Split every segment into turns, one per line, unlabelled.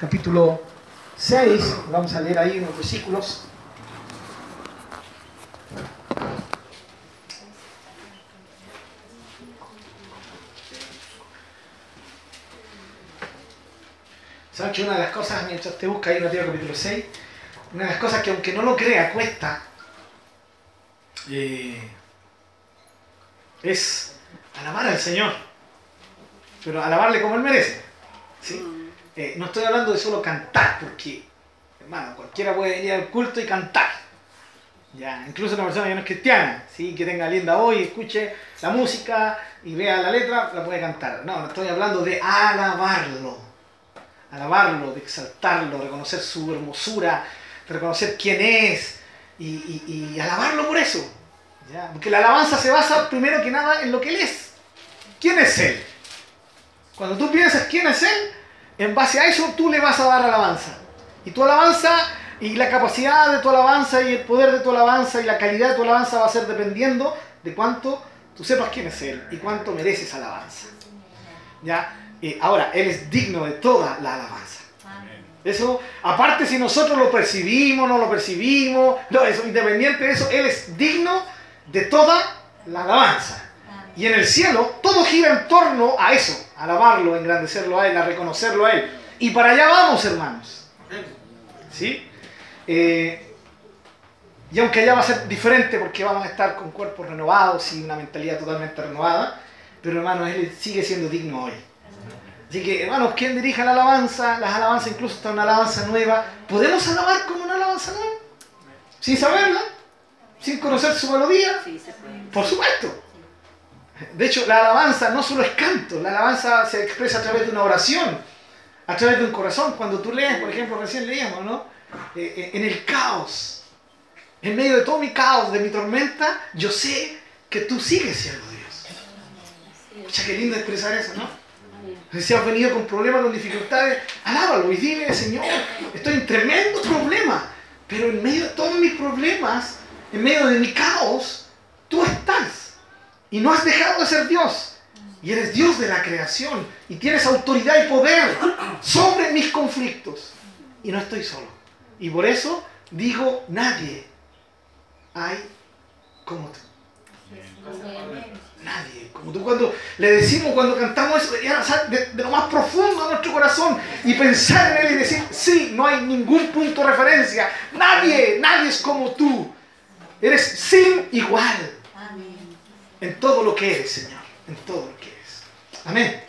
capítulo 6, vamos a leer ahí unos versículos. ¿Saben que una de las cosas, mientras te busca ahí Mateo capítulo 6, una de las cosas que aunque no lo crea, cuesta, eh, es alabar al Señor, pero alabarle como Él merece. ¿sí? Eh, no estoy hablando de solo cantar, porque, hermano, cualquiera puede venir al culto y cantar. Ya, incluso una persona que no es cristiana, ¿sí? que tenga linda hoy, escuche la música y vea la letra, la puede cantar. No, no estoy hablando de alabarlo. Alabarlo, de exaltarlo, reconocer su hermosura, de reconocer quién es y, y, y alabarlo por eso. ¿ya? Porque la alabanza se basa primero que nada en lo que Él es. ¿Quién es Él? Cuando tú piensas quién es Él, en base a eso tú le vas a dar alabanza. Y tu alabanza y la capacidad de tu alabanza y el poder de tu alabanza y la calidad de tu alabanza va a ser dependiendo de cuánto tú sepas quién es Él y cuánto mereces alabanza. ¿Ya? Eh, ahora, Él es digno de toda la alabanza. Eso, aparte si nosotros lo percibimos, no lo percibimos, no, eso, independiente de eso, Él es digno de toda la alabanza. Y en el cielo todo gira en torno a eso, alabarlo, engrandecerlo a Él, a reconocerlo a Él. Y para allá vamos, hermanos. ¿Sí? Eh, y aunque allá va a ser diferente porque vamos a estar con cuerpos renovados y una mentalidad totalmente renovada, pero hermanos, Él sigue siendo digno hoy. Así que, hermanos, ¿quién dirige la alabanza? Las alabanzas, incluso está una alabanza nueva. ¿Podemos alabar como una alabanza nueva? ¿Sin saberla? ¿Sin conocer su melodía? Por supuesto. De hecho, la alabanza no solo es canto, la alabanza se expresa a través de una oración, a través de un corazón. Cuando tú lees, por ejemplo, recién leíamos, ¿no? Eh, eh, en el caos, en medio de todo mi caos, de mi tormenta, yo sé que tú sigues siendo Dios. Escucha, qué lindo expresar eso, ¿no? Si has venido con problemas, con dificultades, alábalo y dile, Señor, estoy en tremendo problema, pero en medio de todos mis problemas, en medio de mi caos, tú estás. Y no has dejado de ser Dios. Y eres Dios de la creación. Y tienes autoridad y poder sobre mis conflictos. Y no estoy solo. Y por eso digo, nadie hay como tú. Nadie. Como tú cuando le decimos, cuando cantamos eso, de, de, lo más profundo de nuestro corazón y pensar en Él y decir, sí, no hay ningún punto de referencia. Nadie, nadie es como tú. Eres sin igual. En todo lo que eres, Señor. En todo lo que eres. Amén.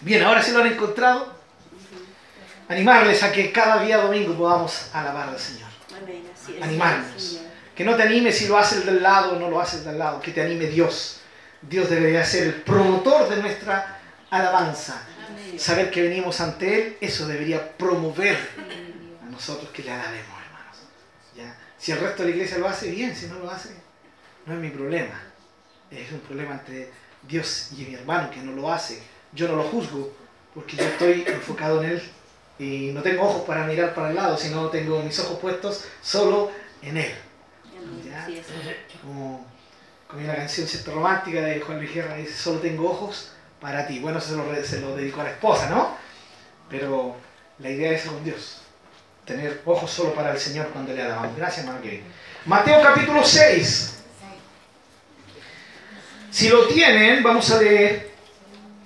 Bien, ahora sí lo han encontrado. Animarles a que cada día domingo podamos alabar al Señor. Animarnos. Que no te anime si lo hace el del lado o no lo hace el del lado. Que te anime Dios. Dios debería ser el promotor de nuestra alabanza. Saber que venimos ante Él, eso debería promover a nosotros que le alabemos, hermanos. ¿Ya? Si el resto de la iglesia lo hace, bien. Si no lo hace, no es mi problema. Es un problema entre Dios y mi hermano que no lo hace. Yo no lo juzgo porque yo estoy enfocado en Él y no tengo ojos para mirar para el lado, sino tengo mis ojos puestos solo en Él. ¿Ya? Como, como la canción cierta romántica de Juan Luis Guerra dice, solo tengo ojos para ti. Bueno, se lo, se lo dedicó a la esposa, ¿no? Pero la idea es con Dios. Tener ojos solo para el Señor cuando le alabamos. Gracias, hermano Kevin. Mateo capítulo 6. Si lo tienen, vamos a leer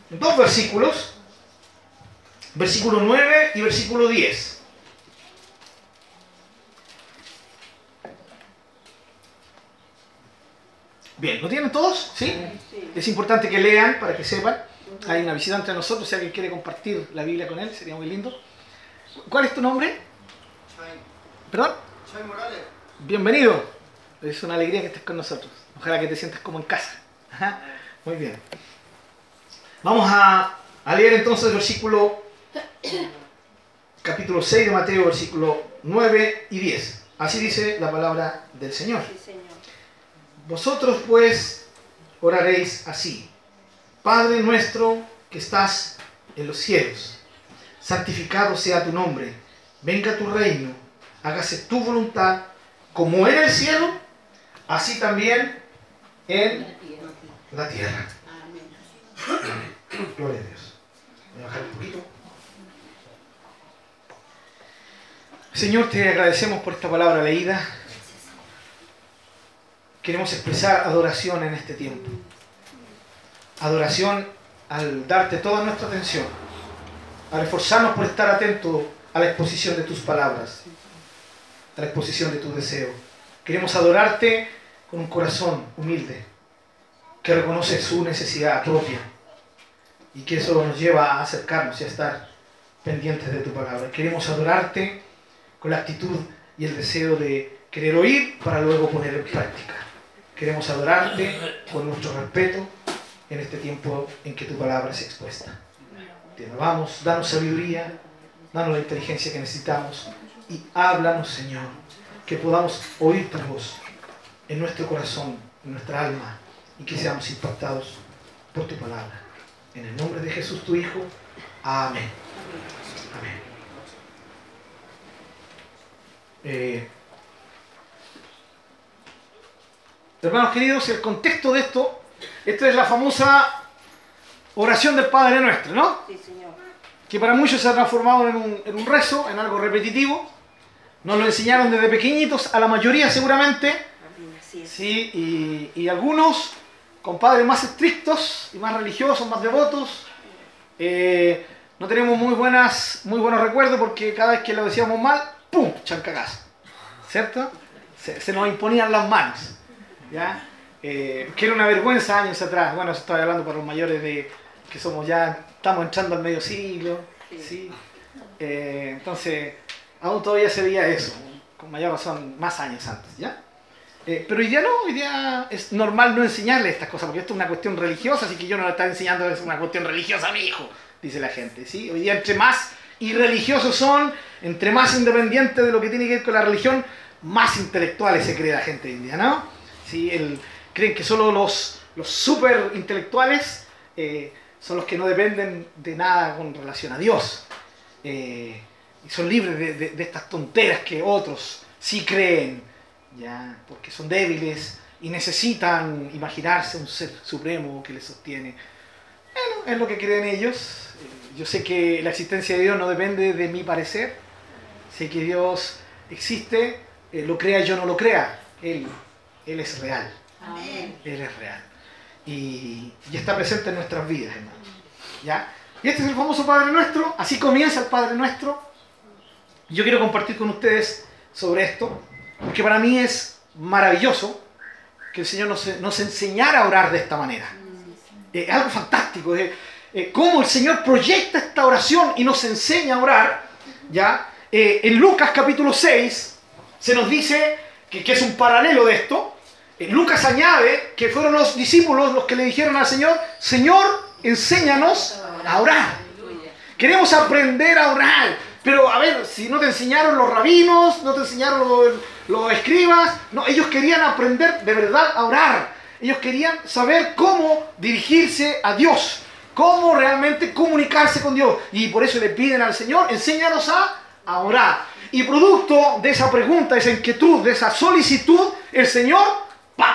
dos versículos. Versículo 9 y versículo 10. Bien, ¿lo tienen todos? ¿Sí? Es importante que lean para que sepan. Hay una visita entre nosotros, si alguien quiere compartir la Biblia con él, sería muy lindo. ¿Cuál es tu nombre? ¿Perdón?
Soy Morales.
Bienvenido. Es una alegría que estés con nosotros. Ojalá que te sientas como en casa. Ajá. Muy bien. Vamos a, a leer entonces el versículo capítulo 6 de Mateo, versículo 9 y 10. Así dice la palabra del Señor.
Sí, Señor.
Vosotros pues oraréis así. Padre nuestro que estás en los cielos, santificado sea tu nombre, venga tu reino, hágase tu voluntad, como en el cielo, así también en la tierra.
Amén.
Gloria a Dios. Voy a bajar un poquito. Señor, te agradecemos por esta palabra leída. Queremos expresar adoración en este tiempo. Adoración al darte toda nuestra atención, al esforzarnos por estar atentos a la exposición de tus palabras, a la exposición de tu deseo. Queremos adorarte con un corazón humilde, que reconoce su necesidad propia y que eso nos lleva a acercarnos y a estar pendientes de tu palabra. Queremos adorarte con la actitud y el deseo de querer oír para luego poner en práctica. Queremos adorarte con nuestro respeto en este tiempo en que tu palabra es expuesta. Te alabamos, danos sabiduría, danos la inteligencia que necesitamos y háblanos, Señor, que podamos oír tu voz en nuestro corazón, en nuestra alma y que seamos impactados por tu palabra. En el nombre de Jesús, tu Hijo. Amén. Amén. Eh, hermanos queridos, el contexto de esto, esta es la famosa oración del Padre Nuestro, ¿no?
Sí, Señor.
Que para muchos se ha transformado en un, en un rezo, en algo repetitivo. Nos lo enseñaron desde pequeñitos, a la mayoría seguramente. Sí, y, y algunos con padres más estrictos y más religiosos, más devotos. eh, no tenemos muy, buenas, muy buenos recuerdos porque cada vez que lo decíamos mal, ¡pum! chancagazo. ¿Cierto? Se, nos imponían las manos. ¿Ya? Eh, que era una vergüenza años atrás. Bueno, eso estoy hablando para los mayores de que somos ya, estamos entrando al medio siglo.
Sí.
¿sí? Eh, entonces, aún todavía se veía eso, con mayor razón, más años antes, ¿ya? Eh, pero hoy día no, hoy día es normal no enseñarle estas cosas, porque esto es una cuestión religiosa, así que yo no le estoy enseñando es una cuestión religiosa a mi hijo, dice la gente, ¿sí? Hoy día entre más irreligiosos son, entre más independientes de lo que tiene que ver con la religión, más intelectuales se cree la gente hoy día, ¿no? ¿Sí? El- creen que solo los, los super intelectuales eh, son los que no dependen de nada con relación a Dios. Eh, y son libres de, de- de estas tonteras que otros sí creen, ya, porque son débiles y necesitan imaginarse un ser supremo que les sostiene. Bueno, es lo que creen ellos. Eh, Yo sé que la existencia de Dios no depende de mi parecer. Sé que Dios existe, eh, lo crea yo no lo crea. Él, él es real.
Amén.
Él es real. Y, y está presente en nuestras vidas, hermanos. ¿Ya? Y este es el famoso Padre Nuestro. Así comienza el Padre Nuestro. Yo quiero compartir con ustedes sobre esto, porque para mí es maravilloso que el Señor nos, nos enseñara a orar de esta manera. Es algo fantástico. eh, eh, el Señor proyecta esta oración y nos enseña a orar. ¿ya? Eh, en Lucas capítulo 6 se nos dice que, que es un paralelo de esto. Lucas añade que fueron los discípulos los que le dijeron al Señor, Señor, enséñanos a orar. Queremos aprender a orar. Pero a ver, si no te enseñaron los rabinos, no te enseñaron los, los escribas, no, ellos querían aprender de verdad a orar. Ellos querían saber cómo dirigirse a Dios, cómo realmente comunicarse con Dios. Y por eso le piden al Señor, enséñanos a, orar. Y producto de esa pregunta, de esa inquietud, de esa solicitud, el Señor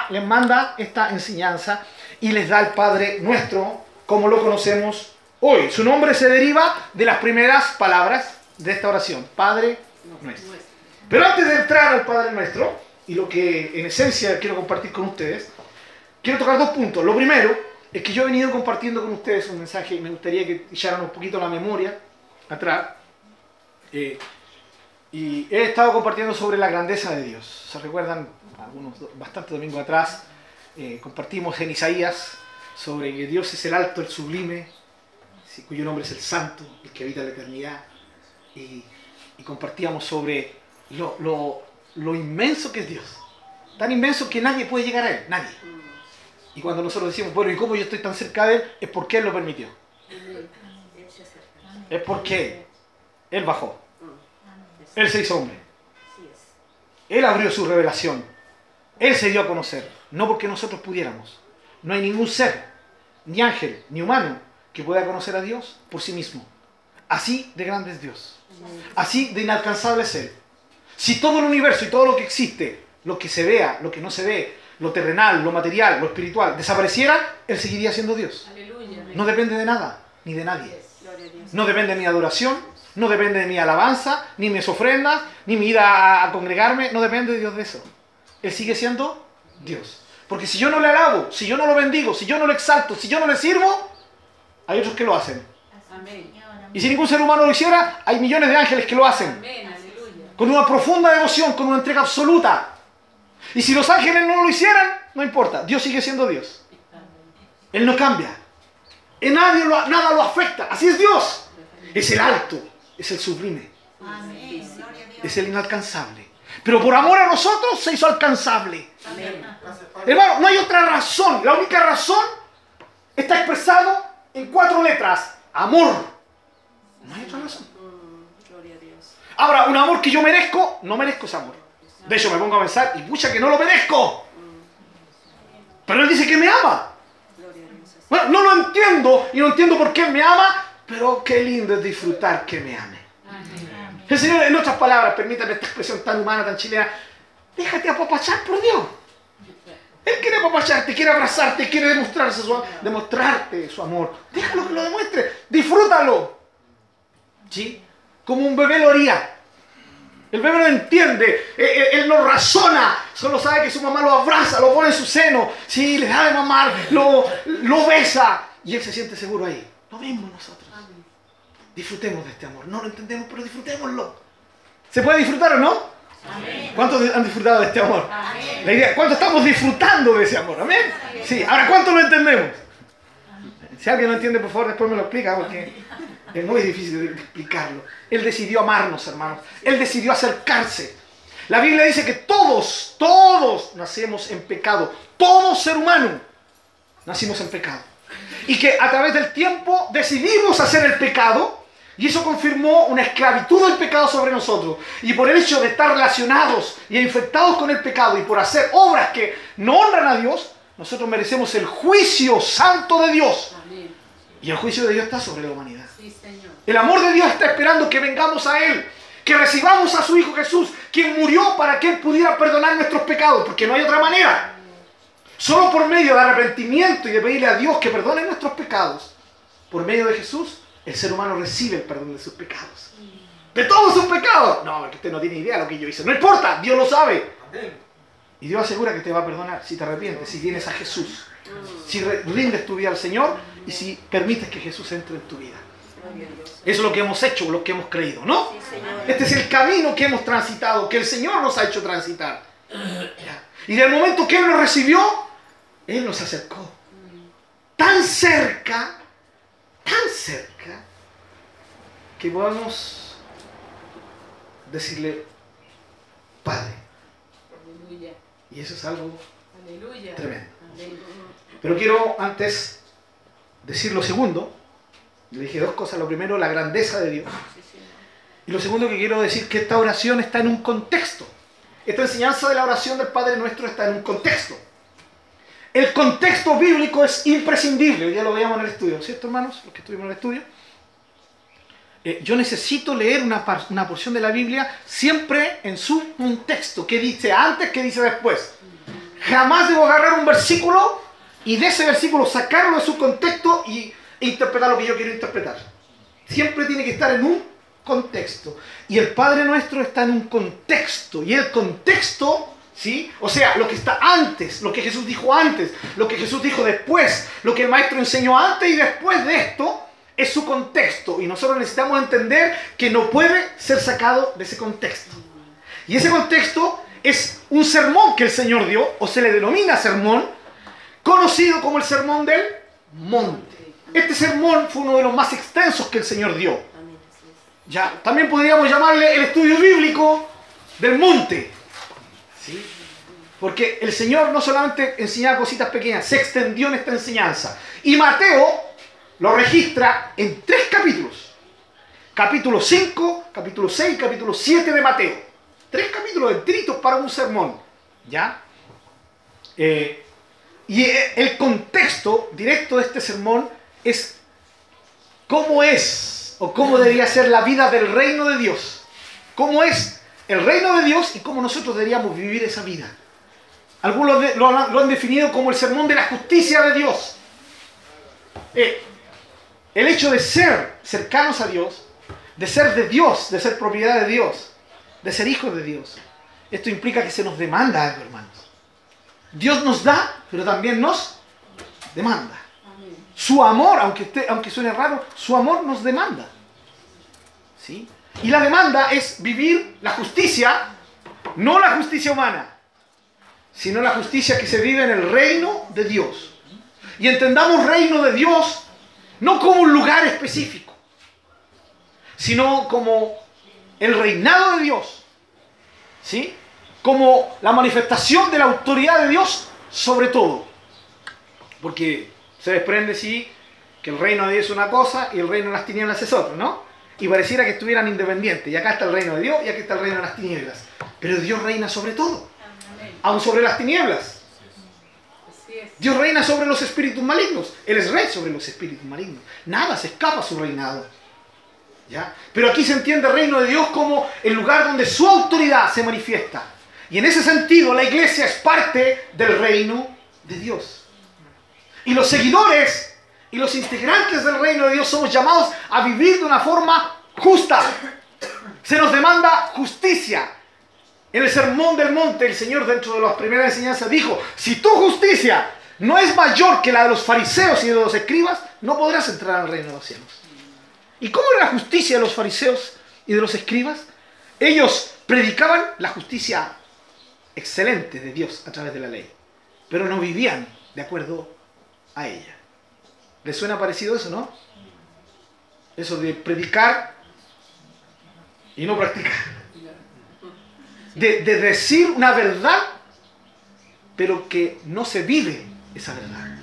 les manda esta enseñanza y les da el Padre nuestro, como lo conocemos hoy. Su nombre se deriva de las primeras palabras de esta oración, Padre nuestro. Pero antes de entrar al Padre nuestro, y lo que en esencia quiero compartir con ustedes, quiero tocar dos puntos. Lo primero es que yo he venido compartiendo con ustedes un mensaje y me gustaría que echaran un poquito la memoria atrás. Eh, y he estado compartiendo sobre la grandeza de Dios. ¿Se recuerdan? Algunos, bastante domingos atrás, eh, compartimos en Isaías sobre que Dios es el alto, el sublime, cuyo nombre es el santo, el que habita la eternidad. Y compartíamos sobre lo, lo- lo inmenso que es Dios. Tan inmenso que nadie puede llegar a Él, nadie. Y cuando nosotros decimos, bueno, ¿y cómo yo estoy tan cerca de Él? Es porque Él lo permitió. Es porque Él bajó. Él se hizo hombre. Él abrió su revelación. Él se dio a conocer. No porque nosotros pudiéramos. No hay ningún ser, ni ángel, ni humano, que pueda conocer a Dios por sí mismo. Así de grande es Dios. Así de inalcanzable es Él. Si todo el universo y todo lo que existe, lo que se vea, lo que no se ve, lo terrenal, lo material, lo espiritual, desapareciera, Él seguiría siendo Dios.
Aleluya.
No depende de nada, ni de nadie.
Gloria a Dios.
No depende de mi adoración, No depende de mi alabanza, ni mis ofrendas, ni mi ida a, congregarme. No depende de Dios de eso. Él sigue siendo Dios. Porque si yo no le alabo, si yo no lo bendigo, si yo no lo exalto, si yo no le sirvo, hay otros que lo hacen. Y si ningún ser humano lo hiciera, hay millones de ángeles que lo hacen. Con una profunda devoción, con una entrega absoluta. Y si los ángeles no lo hicieran, no importa. Dios sigue siendo Dios. Él no cambia. En nadie lo- nada lo afecta. Así es Dios. Es el alto, es el sublime,
Amén.
Es el inalcanzable. Pero por amor a nosotros se hizo alcanzable.
Amén.
Hermano, no hay otra razón. La única razón está expresado en cuatro letras. Amor. No hay otra razón.
Mm, Gloria a Dios.
Ahora, un amor que yo merezco, no merezco ese amor. De hecho, me pongo a pensar, y pucha que no lo merezco. Pero él dice que me ama. Bueno, no lo entiendo y no entiendo por qué me ama, pero qué lindo es disfrutar que me ame. El Señor, en otras palabras, permítame esta expresión tan humana, tan chilena, déjate apapachar por Dios. Él quiere apapacharte, quiere abrazarte, quiere demostrarse su, demostrarte su amor. Déjalo que lo demuestre, disfrútalo. ¿Sí? Como un bebé lo haría. El bebé no entiende, él, él- él no razona, solo sabe que su mamá lo abraza, lo pone en su seno, sí, le da de mamar, lo, lo besa y él se siente seguro ahí. Lo mismo nosotros. Disfrutemos de este amor. No lo entendemos, pero disfrutémoslo. ¿Se puede disfrutar o no? ¿Cuántos han disfrutado de este amor? La idea, ¿cuánto estamos disfrutando de ese amor? ¿Amén? Sí, ahora ¿cuánto lo entendemos? Si alguien lo entiende, por favor, después me lo explica, porque es muy difícil de explicarlo. Él decidió amarnos, hermanos. Él decidió acercarse. La Biblia dice que todos, todos nacemos en pecado. Todo ser humano nacimos en pecado. Y que a través del tiempo decidimos hacer el pecado y eso confirmó una esclavitud del pecado sobre nosotros. Y por el hecho de estar relacionados y infectados con el pecado y por hacer obras que no honran a Dios, nosotros merecemos el juicio santo de Dios. Y el juicio de Dios está sobre la humanidad. El amor de Dios está esperando que vengamos a Él, que recibamos a su Hijo Jesús, quien murió para que Él pudiera perdonar nuestros pecados, porque no hay otra manera. Solo por medio de arrepentimiento y de pedirle a Dios que perdone nuestros pecados, por medio de Jesús, el ser humano recibe el perdón de sus pecados. De todos sus pecados. No, es que usted no tiene idea de lo que yo hice. No importa, Dios lo sabe. Y Dios asegura que te va a perdonar si te arrepientes, si tienes a Jesús, si rindes tu vida al Señor y si permites que Jesús entre en tu vida. Eso es lo que hemos hecho, lo que hemos creído, ¿no?
Sí, Señor.
Este es el camino que hemos transitado, que el Señor nos ha hecho transitar. Y del momento que Él nos recibió, Él nos acercó. Tan cerca, tan cerca, que podamos decirle, Padre. Y eso es algo tremendo. Pero quiero antes decir lo segundo. Le dije dos cosas. Lo primero, la grandeza de Dios. Y lo segundo que quiero decir que esta oración está en un contexto. Esta enseñanza de la oración del Padre Nuestro está en un contexto. El contexto bíblico es imprescindible. Ya lo veíamos en el estudio, ¿cierto, hermanos? Los que estuvimos en el estudio. Eh, yo necesito leer una, una porción de la Biblia siempre en su contexto. ¿Qué dice antes? ¿Qué dice después? Jamás debo agarrar un versículo y de ese versículo sacarlo de su contexto y interpretar lo que yo quiero interpretar. Siempre tiene que estar en un contexto. Y el Padre nuestro está en un contexto. Y el contexto, ¿sí? O sea, lo que está antes, lo que Jesús dijo antes, lo que Jesús dijo después, lo que el Maestro enseñó antes y después de esto, es su contexto. Y nosotros necesitamos entender que no puede ser sacado de ese contexto. Y ese contexto es un sermón que el Señor dio, o se le denomina sermón, conocido como el sermón del monte. Este sermón fue uno de los más extensos que el Señor dio. Ya, también podríamos llamarle el estudio bíblico del monte. ¿Sí? Porque el Señor no solamente enseñaba cositas pequeñas, se extendió en esta enseñanza. Y Mateo lo registra en tres capítulos. Capítulo 5, capítulo 6, capítulo 7 de Mateo. Tres capítulos enteritos para un sermón. ¿Ya? Eh, y eh, el contexto directo de este sermón es cómo es o cómo debería ser la vida del reino de Dios. Cómo es el reino de Dios y cómo nosotros deberíamos vivir esa vida. Algunos de- lo han, lo han definido como el sermón de la justicia de Dios. Eh, el hecho de ser cercanos a Dios de ser de Dios, de ser propiedad de Dios, de ser hijos de Dios. Esto implica que se nos demanda algo, hermanos. Dios nos da, pero también nos demanda. Su amor, aunque, esté- aunque suene raro, su amor nos demanda. ¿Sí? Y la demanda es vivir la justicia, no la justicia humana, sino la justicia que se vive en el reino de Dios. Y entendamos reino de Dios no como un lugar específico, sino como el reinado de Dios. ¿Sí? Como la manifestación de la autoridad de Dios sobre todo. Porque se desprende, sí, que el reino de Dios es una cosa y el reino de las tinieblas es otra, ¿no? Y pareciera que estuvieran independientes. Y acá está el reino de Dios y aquí está el reino de las tinieblas. Pero Dios reina sobre todo, aun sobre las tinieblas. Dios reina sobre los espíritus malignos. Él es rey sobre los espíritus malignos. Nada se escapa a su reinado. ¿Ya? Pero aquí se entiende el reino de Dios como el lugar donde su autoridad se manifiesta. Y en ese sentido la iglesia es parte del reino de Dios. Y los seguidores y los integrantes del reino de Dios somos llamados a vivir de una forma justa. Se nos demanda justicia. En el sermón del monte, el Señor dentro de las primeras enseñanzas dijo, si tu justicia no es mayor que la de los fariseos y de los escribas, no podrás entrar al reino de los cielos. ¿Y cómo era la justicia de los fariseos y de los escribas? Ellos predicaban la justicia excelente de Dios a través de la ley, pero no vivían de acuerdo a ella. ¿Les suena parecido eso, no? Eso de predicar y no practicar. De, de decir una verdad, pero que no se vive esa verdad.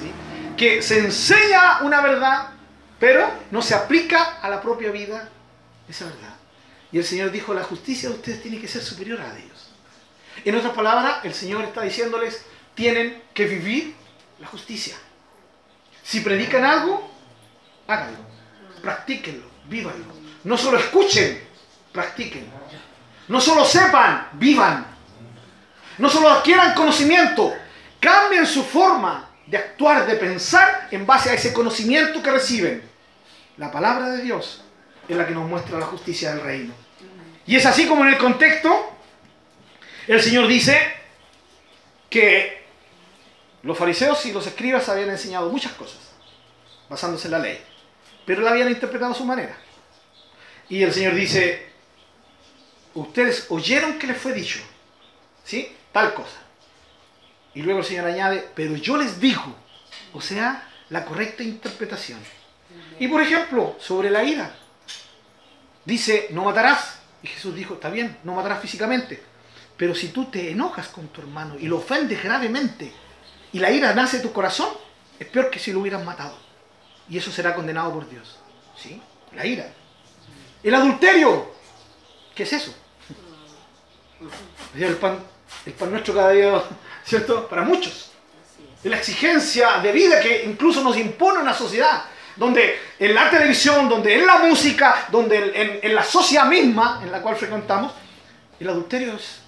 ¿Sí? Que se enseña una verdad, pero no se aplica a la propia vida esa verdad. Y el Señor dijo, la justicia de ustedes tiene que ser superior a la de ellos. En otras palabras, el Señor está diciéndoles, tienen que vivir la justicia. Si predican algo, háganlo, practíquenlo, vívanlo. No solo escuchen, practiquen. No solo sepan, vivan. No solo adquieran conocimiento, cambien su forma de actuar, de pensar en base a ese conocimiento que reciben. La palabra de Dios es la que nos muestra la justicia del reino. Y es así como en el contexto, el Señor dice que los fariseos y los escribas habían enseñado muchas cosas, basándose en la ley, pero la habían interpretado a su manera. Y el Señor dice, ustedes oyeron que les fue dicho, ¿sí? Tal cosa. Y luego el Señor añade, pero yo les digo, o sea, la correcta interpretación. Y por ejemplo, sobre la ira, dice, no matarás. Y Jesús dijo, está bien, no matarás físicamente. Pero si tú te enojas con tu hermano y lo ofendes gravemente y la ira nace de tu corazón, es peor que si lo hubieras matado. Y eso será condenado por Dios. ¿Sí? La ira. El adulterio. ¿Qué es eso? El pan, el pan nuestro cada día, ¿cierto? Para muchos. Es la exigencia de vida que incluso nos impone una sociedad. Donde en la televisión, donde en la música, donde en, la sociedad misma en la cual frecuentamos, el adulterio es,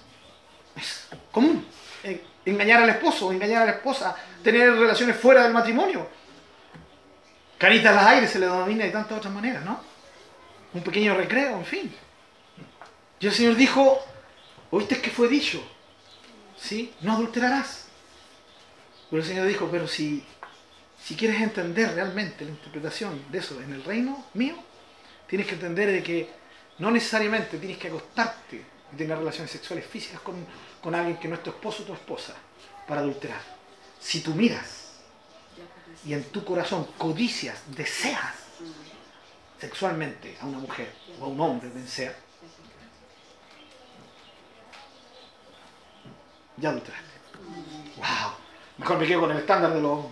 es común. Eh, Engañar al esposo, engañar a la esposa, tener relaciones fuera del matrimonio. Caritas al aire se le denomina de tantas otras maneras, ¿no? Un pequeño recreo, en fin. Y el Señor dijo, ¿oíste que fue dicho? ¿Sí? No adulterarás. Pero el Señor dijo, pero si, si quieres entender realmente la interpretación de eso en el reino mío, tienes que entender de que no necesariamente tienes que acostarte y tener relaciones sexuales físicas con, con alguien que no es tu esposo o tu esposa para adulterar. Si tú miras y en tu corazón codicias, deseas sexualmente a una mujer o a un hombre, quien sea, ya adulteraste. ¡Wow! Mejor me quedo con el estándar de los,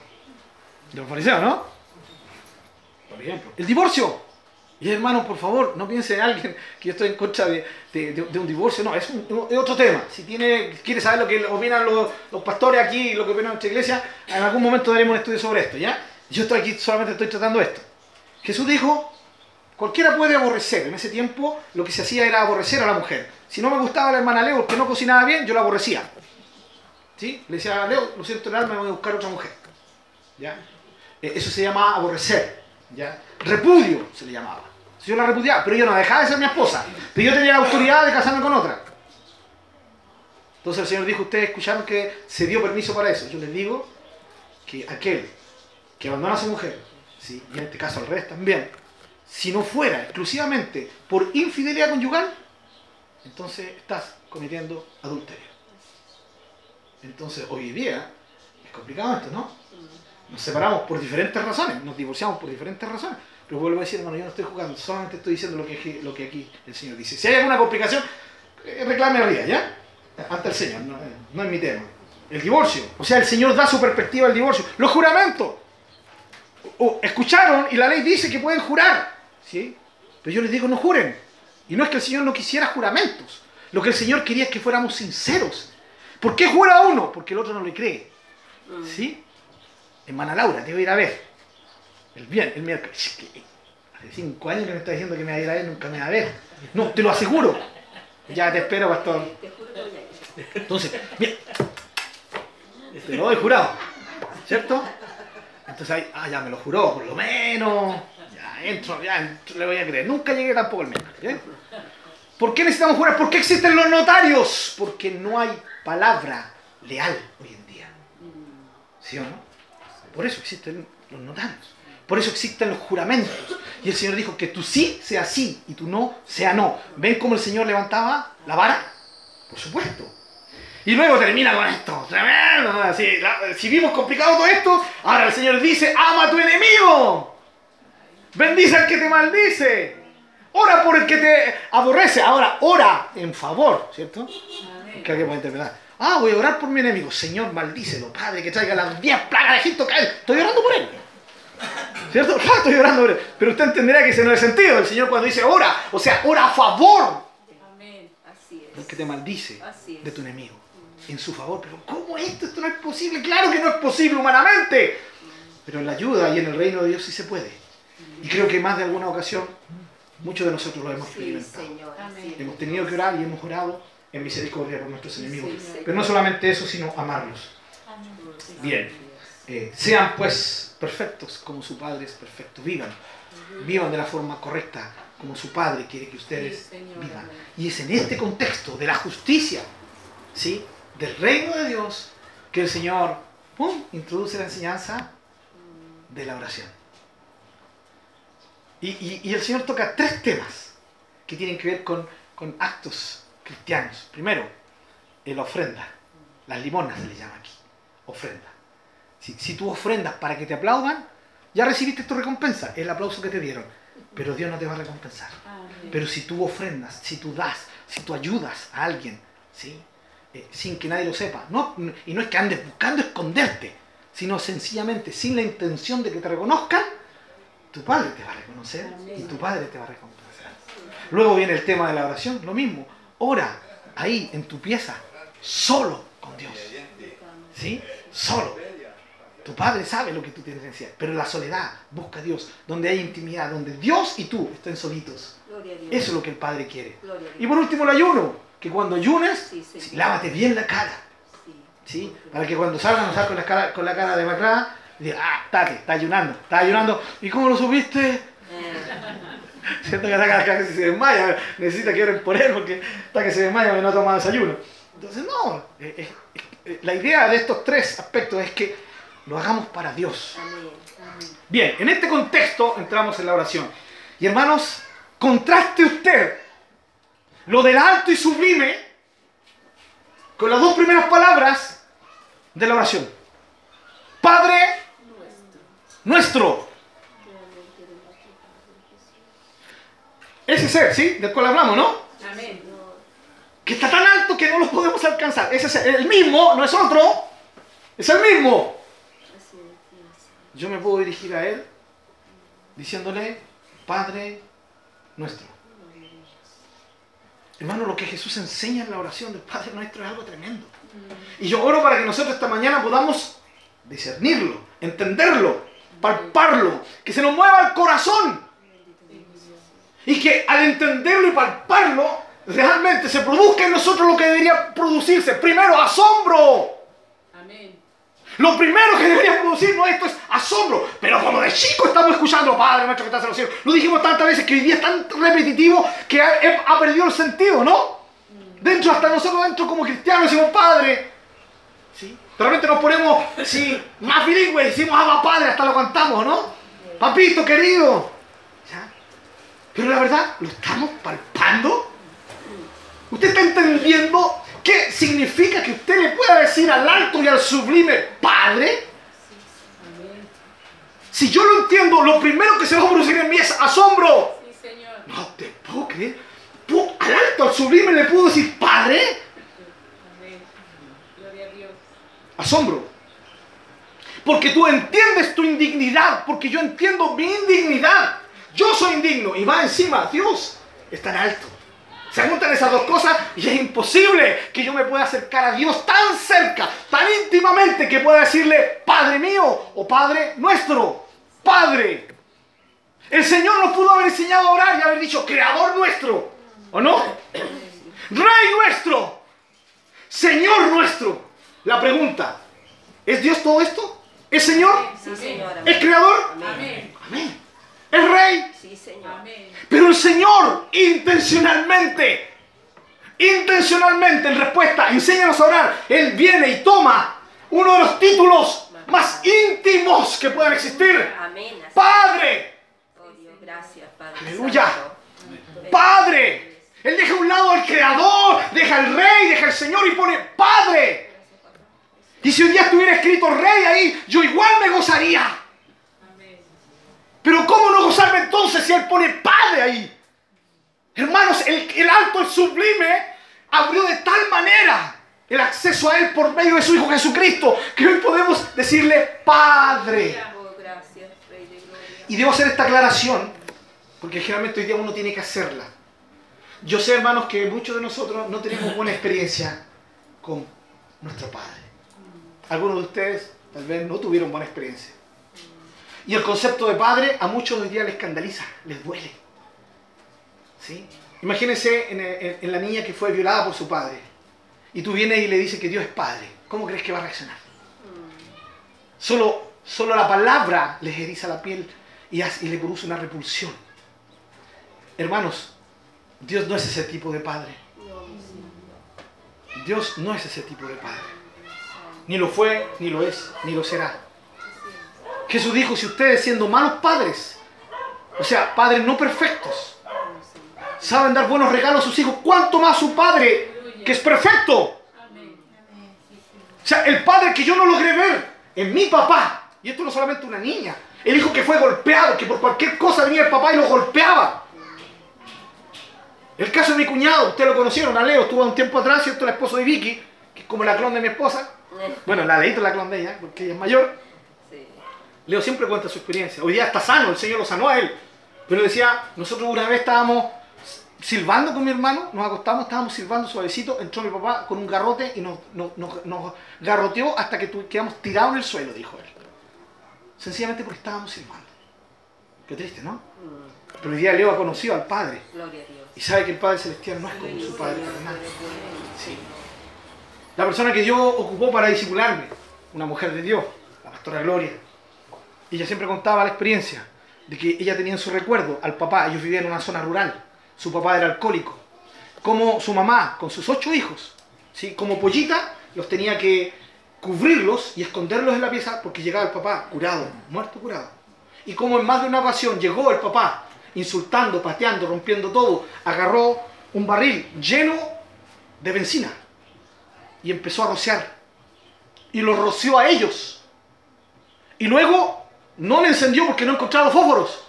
de los fariseos, ¿no? Por ejemplo. El divorcio. Y hermano, por favor, no piense en alguien que yo estoy en contra de, de- un divorcio. No, es, otro tema. Si tiene, quiere saber lo que opinan los, pastores aquí, lo que opinan nuestra iglesia, en algún momento daremos un estudio sobre esto, ¿ya? Yo estoy aquí, solamente estoy tratando esto. Jesús dijo, cualquiera puede aborrecer. En ese tiempo lo que se hacía era aborrecer a la mujer. Si no me gustaba la hermana Leo porque no cocinaba bien, yo la aborrecía. ¿Sí? Le decía, Leo, lo siento en el alma, me voy a buscar otra mujer. ¿Ya? Eh, Eso se llama aborrecer. ¿ya? Repudio se le llamaba. Si yo la repudiaba, pero yo no dejaba de ser mi esposa. Pero yo tenía la autoridad de casarme con otra. Entonces el Señor dijo, ustedes escucharon que se dio permiso para eso. Yo les digo que aquel que abandona a su mujer, y en este caso al revés también, si no fuera exclusivamente por infidelidad conyugal, entonces estás cometiendo adulterio. Entonces hoy día es complicado esto, ¿no? Nos separamos por diferentes razones, nos divorciamos por diferentes razones. Pero vuelvo a decir, hermano, yo no estoy jugando, solamente estoy diciendo lo que, lo que aquí el Señor dice. Si hay alguna complicación, eh, reclame arriba, ¿ya? Ante el Señor, no, eh, no es mi tema. El divorcio, o sea, el Señor da su perspectiva al divorcio. Los juramentos. O, escucharon y la ley dice que pueden jurar, ¿sí? Pero yo les digo, no juren. Y no es que el Señor no quisiera juramentos. Lo que el Señor quería es que fuéramos sinceros. ¿Por qué jura uno? Porque el otro no le cree. ¿Sí? Hermana Laura, te voy a ir a ver. El bien, el miércoles. Hace cinco años que me está diciendo que me va a ir a ver, nunca me va a ver. No, te lo aseguro. Ya te espero, pastor.
Te juro que.
Entonces, bien. Te lo doy jurado. ¿Cierto? Entonces ahí, ah, ya me lo juró, por lo menos. Ya entro, ya le voy a creer. Nunca llegué tampoco al miércoles. ¿bien? ¿Por qué necesitamos jurar? ¿Por qué existen los notarios? Porque no hay palabra leal hoy en día. ¿Sí o no? Por eso existen los notarios. Por eso existen los juramentos. Y el Señor dijo que tu sí sea sí y tu no sea no. ¿Ven cómo el Señor levantaba la vara? Por supuesto. Y luego termina con esto. Tremendo. si vimos complicado todo esto, ahora el Señor dice, ama a tu enemigo. Bendice al que te maldice. Ora por el que te aborrece. Ahora, ora en favor, ¿cierto? Que alguien puede interpretar. Ah, voy a orar por mi enemigo. Señor, maldícelo, Padre, que traiga las 10 plagas de Egipto. Estoy orando por él. ¿Cierto? Claro, estoy orando. Pero usted entenderá que ese no es el sentido. El Señor cuando dice ora, o sea, ora a favor
Amén. Así
del
es.
que te maldice
Así es.
de tu enemigo. En su favor. Pero ¿cómo esto? Esto no es posible. Claro que no es posible humanamente. Pero en la ayuda y en el reino de Dios sí se puede. Y creo que más de alguna ocasión muchos de nosotros lo hemos
Sí,
experimentado.
Señor.
Hemos tenido que orar y hemos orado en misericordia por nuestros enemigos.
Sí.
Pero no solamente eso, sino amarlos. Bien. Eh, sean pues perfectos como su Padre es perfecto. Vivan. Vivan de la forma correcta como su Padre quiere que ustedes
Sí,
vivan. Y es en este contexto de la justicia, ¿sí? del reino de Dios, que el Señor ¡pum! introduce la enseñanza de la oración. Y, y- y el Señor toca tres temas que tienen que ver con, con actos cristianos. Primero, la ofrenda. Las limonas se le llama aquí. Ofrenda. Si, si tú ofrendas para que te aplaudan, ya recibiste tu recompensa, el aplauso que te dieron. Pero Dios no te va a recompensar. Pero si tú ofrendas, si tú das, si tú ayudas a alguien, ¿sí? Eh, sin que nadie lo sepa, no, y no es que andes buscando esconderte, sino sencillamente sin la intención de que te reconozcan, tu Padre te va a reconocer y tu Padre te va a recompensar. Luego viene el tema de la oración, lo mismo. Ora ahí en tu pieza, solo con Dios. ¿Sí? Solo. Tu Padre sabe lo que tú tienes que decir, pero la soledad busca a Dios, donde hay intimidad, donde Dios y tú estén solitos.
Gloria a Dios.
Eso es lo que el Padre quiere. Y por último el ayuno, que cuando ayunes,
Sí, Señor.
sí, lávate bien la cara,
Sí.
Para que cuando salgas no salgas con la cara, con la cara demacrada y digas, ah, tate, está ayunando, está ayunando. ¿Y cómo lo supiste?
Eh,
Siento que está casi se desmaya, necesita que oren por él porque está que se desmaya porque no toma desayuno. Entonces, no, eh, eh, la idea de estos tres aspectos es que lo hagamos para Dios. Bien, en este contexto entramos en la oración. Y hermanos, contraste usted lo del alto y sublime con las dos primeras palabras de la oración. Padre nuestro. Ese ser, ¿sí? Del cual hablamos, ¿no?
Amén.
Que está tan alto que no lo podemos alcanzar. Ese es el mismo, no es otro. Es el mismo. Yo me puedo dirigir a Él diciéndole, Padre nuestro. Hermano, lo que Jesús enseña en la oración del Padre nuestro es algo tremendo. Y yo oro para que nosotros esta mañana podamos discernirlo, entenderlo, palparlo, que se nos mueva el corazón. Y que al entenderlo y palparlo, realmente se produzca en nosotros lo que debería producirse. Primero, asombro.
Amén.
Lo primero que debería producirnos esto es asombro. Pero como de chico estamos escuchando, Padre nuestro que estás en los cielos. Lo dijimos tantas veces que hoy día es tan repetitivo que ha, ha perdido el sentido, ¿no? Dentro, hasta nosotros dentro como cristianos decimos, Padre. ¿Sí? De repente nos ponemos, sí, más bilingües, decimos, Abba Padre, hasta lo cantamos, ¿no? Papito querido. ¿Ya? Pero la verdad, ¿lo estamos palpando? ¿Usted está entendiendo qué significa que usted le pueda decir al alto y al sublime Padre? Si yo lo entiendo, lo primero que se va a producir en mí es asombro.
Sí, Señor.
No te puedo creer. Al alto, al sublime le puedo decir Padre.
Amén. Gloria a Dios.
Asombro. Porque tú entiendes tu indignidad, porque yo entiendo mi indignidad. Yo soy indigno y va encima, Dios es tan alto. Se juntan esas dos cosas y es imposible que yo me pueda acercar a Dios tan cerca, tan íntimamente que pueda decirle, Padre mío o Padre nuestro, Padre. El Señor nos pudo haber enseñado a orar y haber dicho, Creador nuestro, ¿o no? Rey nuestro, Señor nuestro. La pregunta, ¿es Dios todo esto? ¿Es Señor?
Sí.
¿Es. Creador?
Amén.
Amén. ¿Es Rey?
Sí, Señor.
Amén.
Pero el Señor intencionalmente, intencionalmente en respuesta, enséñanos a orar, Él viene y toma uno de los títulos más íntimos que puedan existir.
Amén. Así-
Padre,
Oh Dios, gracias, Padre.
Aleluya.
Santo.
Padre. Él deja a un lado al Creador, deja al Rey, deja al Señor y pone Padre. Y si hoy día estuviera escrito Rey ahí, yo igual me gozaría. Pero ¿cómo no gozarme entonces si Él pone Padre ahí? Hermanos, el, el alto, el sublime, abrió de tal manera el acceso a Él por medio de su Hijo Jesucristo, que hoy podemos decirle Padre. Y debo hacer esta aclaración, porque generalmente hoy día uno tiene que hacerla. Yo sé, hermanos, que muchos de nosotros no tenemos buena experiencia con nuestro Padre. Algunos de ustedes tal vez no tuvieron buena experiencia. Y el concepto de Padre a muchos hoy día les escandaliza, les duele. ¿Sí? Imagínense en, la niña que fue violada por su padre. Y tú vienes y le dices que Dios es Padre. ¿Cómo crees que va a reaccionar? Solo, solo la palabra les eriza la piel y, y le produce una repulsión. Hermanos, Dios no es ese tipo de padre. Dios no es ese tipo de padre. Ni lo fue, ni lo es, ni lo será. Jesús dijo, si ustedes siendo malos padres, o sea, padres no perfectos, saben dar buenos regalos a sus hijos, ¿cuánto más su padre, que es perfecto? O sea, el padre que yo no logré ver en mi papá, y esto no solamente una niña, el hijo que fue golpeado, que por cualquier cosa venía el papá y lo golpeaba. El caso de mi cuñado, ustedes lo conocieron, a Leo, estuvo un tiempo atrás, ¿cierto? El esposo de Vicky, que es como la clon de mi esposa. Bueno, la leíto la clon de ella, porque ella es mayor. Leo siempre cuenta su experiencia. Hoy día está sano, el Señor lo sanó a él. Pero decía, nosotros una vez estábamos silbando con mi hermano, nos acostamos, estábamos silbando suavecito, entró mi papá con un garrote y nos, nos- nos- nos garroteó hasta que quedamos tirados en el suelo, dijo él. Sencillamente porque estábamos silbando. Qué triste, ¿no?
Mm,
Pero hoy día Leo ha conocido al Padre
Gloria a Dios.
y sabe que el Padre Celestial no es como su Padre
bueno.
Sí. La persona que Dios ocupó para disipularme, una mujer de Dios, la pastora Gloria, ella siempre contaba la experiencia de que ella tenía en su recuerdo al papá, ellos vivían en una zona rural, su papá era alcohólico, como su mamá con sus ocho hijos, ¿sí? como pollita, los tenía que cubrirlos y esconderlos en la pieza porque llegaba el papá curado, muerto curado. Y como en más de una ocasión llegó el papá insultando, pateando, rompiendo todo, agarró un barril lleno de benzina y empezó a rociar. Y los roció a ellos. Y luego no le encendió porque no encontraba los fósforos.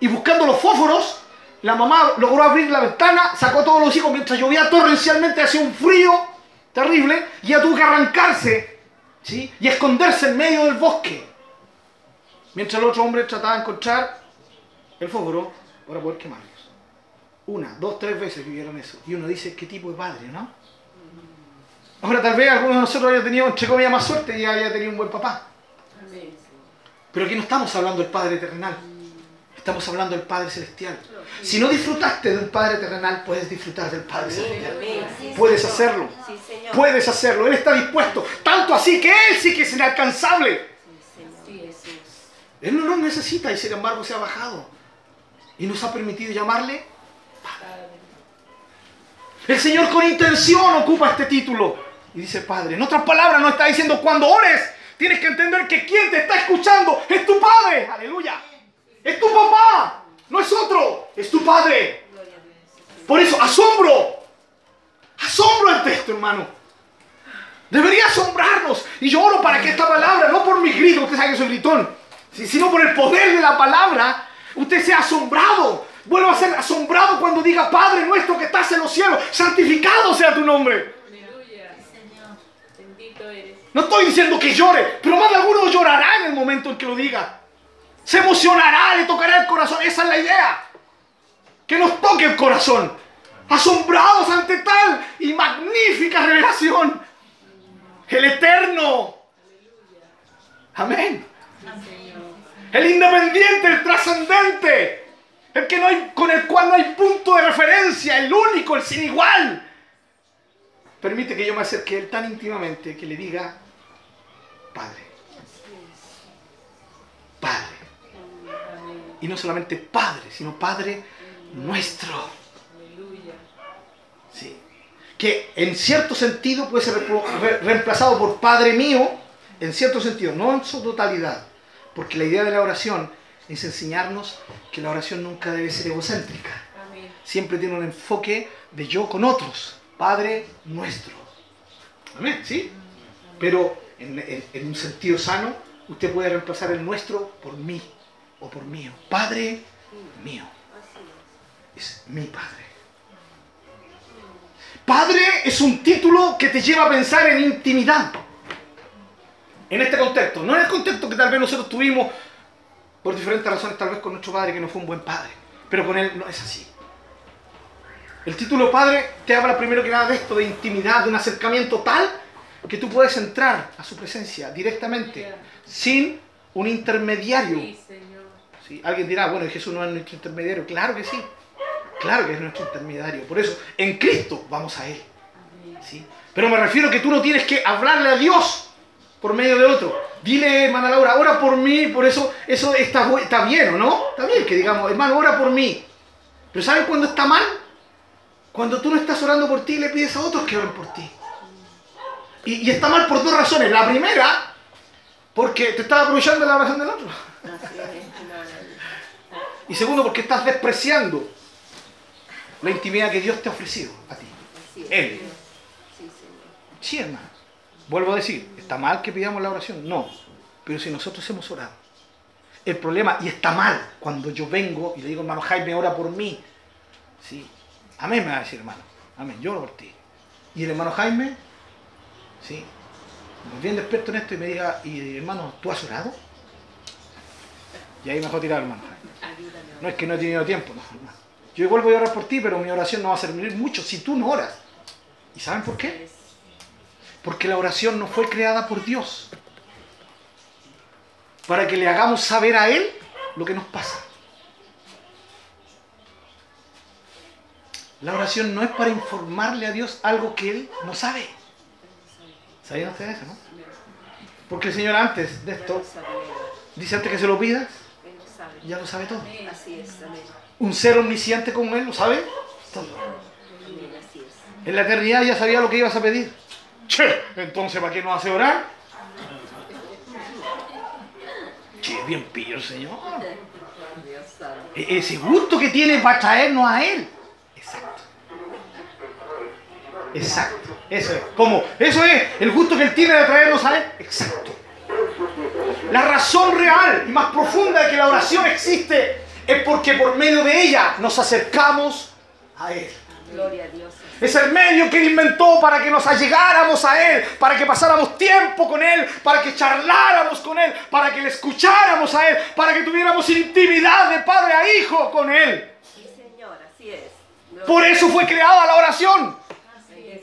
Y buscando los fósforos, la mamá logró abrir la ventana, sacó a todos los hijos mientras llovía torrencialmente, hacía un frío terrible, y ella tuvo que arrancarse ¿sí? y esconderse en medio del bosque. Mientras el otro hombre trataba de encontrar el fósforo para poder quemarlos. Una, dos, tres veces vivieron eso. Y uno dice, ¿qué tipo de padre, no? Ahora tal vez algunos de nosotros haya tenido, entre comillas, más suerte y haya tenido un buen papá. Pero aquí no estamos hablando del Padre terrenal. Estamos hablando del Padre Celestial. Si no disfrutaste de un Padre terrenal, puedes disfrutar del Padre Celestial. Puedes hacerlo. Puedes hacerlo. Él está dispuesto. Tanto así que Él sí que es inalcanzable. Él no nos necesita y sin embargo se ha bajado. Y nos ha permitido llamarle.
Padre.
El Señor con intención ocupa este título. Y dice Padre. En otras palabras nos está diciendo cuando ores, tienes que entender que quien te está escuchando es tu Padre. Aleluya. Es tu papá. No es otro. Es tu Padre. Por eso, asombro. Asombro ante esto, hermano. Debería asombrarnos. Y yo oro para que esta palabra, no por mi grito, usted sabe que soy gritón, si- sino por el poder de la palabra, usted sea asombrado. Vuelva a ser asombrado cuando diga, Padre nuestro que estás en los cielos, santificado sea tu nombre.
Aleluya. Bendito eres.
No estoy diciendo que llore, pero más de alguno llorará en el momento en que lo diga. Se emocionará, le tocará el corazón. Esa es la idea. Que nos toque el corazón. Asombrados ante tal y magnífica revelación. El eterno. Amén. El independiente, el trascendente. El que no hay, con el cual no hay punto de referencia. El único, el sin igual. Permite que yo me acerque a él tan íntimamente que le diga, Padre. Padre. Y no solamente Padre, sino Padre nuestro. Sí. Que en cierto sentido puede ser re- reemplazado por Padre mío, en cierto sentido, no en su totalidad. Porque la idea de la oración es enseñarnos que la oración nunca debe ser egocéntrica. Siempre tiene un enfoque de yo con otros. Padre nuestro. Amén, ¿sí? Pero en, un sentido sano, usted puede reemplazar el nuestro por mí o por mío. Padre mío. Es mi Padre. Padre es un título que te lleva a pensar en intimidad. En este contexto, no en el contexto que tal vez nosotros tuvimos por diferentes razones, tal vez con nuestro padre que no fue un buen padre, pero con él no es así. El título Padre te habla primero que nada de esto, de intimidad, de un acercamiento tal que tú puedes entrar a su presencia directamente, sin un intermediario.
Sí, Señor.
Sí, Alguien dirá, bueno, Jesús no es nuestro intermediario. Claro que sí. Claro que es nuestro intermediario. Por eso, en Cristo vamos a Él. ¿sí? Pero me refiero que tú no tienes que hablarle a Dios por medio de otro. Dile, hermana Laura, ora por mí. Por eso, eso está, bien, ¿o no? Está bien que digamos, hermano, ora por mí. Pero ¿saben cuándo está mal? Cuando tú no estás orando por ti y le pides a otros que oren por ti. Y, está mal por dos razones. La primera, porque te estás aprovechando de la oración del otro. Y segundo, porque estás despreciando la intimidad que Dios te ha ofrecido a ti. Él.
Sí,
hermano. Vuelvo a decir, ¿está mal que pidamos la oración? No. Pero si nosotros hemos orado. El problema, y está mal, cuando yo vengo y le digo, hermano Jaime, ora por mí. Sí. Amén, me va a decir, hermano. Amén, yo oro por ti. Y el hermano Jaime, sí, bien despierto en esto y me diga, y hermano, ¿tú has orado? Y ahí me dejó tirar, hermano. No es que no he tenido tiempo, no. Yo igual voy a orar por ti, pero mi oración no va a servir mucho si tú no oras. ¿Y saben por qué? Porque la oración no fue creada por Dios. Para que le hagamos saber a Él lo que nos pasa. La oración no es para informarle a Dios algo que Él no sabe. ¿Sabían ustedes eso, no? Porque el Señor antes de esto dice antes que se lo pidas, ya lo sabe todo. Un ser omnisciente como Él lo sabe. En la eternidad ya sabía lo que ibas a pedir. Che, entonces ¿para qué nos hace orar? Che, bien pillo el Señor. E- Ese gusto que tiene para traernos a Él. Exacto. Exacto. Eso es. ¿Cómo? Eso es el gusto que Él tiene de traernos a Él. Exacto. La razón real y más profunda de que la oración existe es porque por medio de ella nos acercamos a Él.
Gloria a Dios.
Es el medio que Él inventó para que nos allegáramos a Él, para que pasáramos tiempo con Él, para que charláramos con Él, para que le escucháramos a Él, para que tuviéramos intimidad de padre a hijo con Él.
Sí, Señor. Así es.
Por eso fue creada la oración.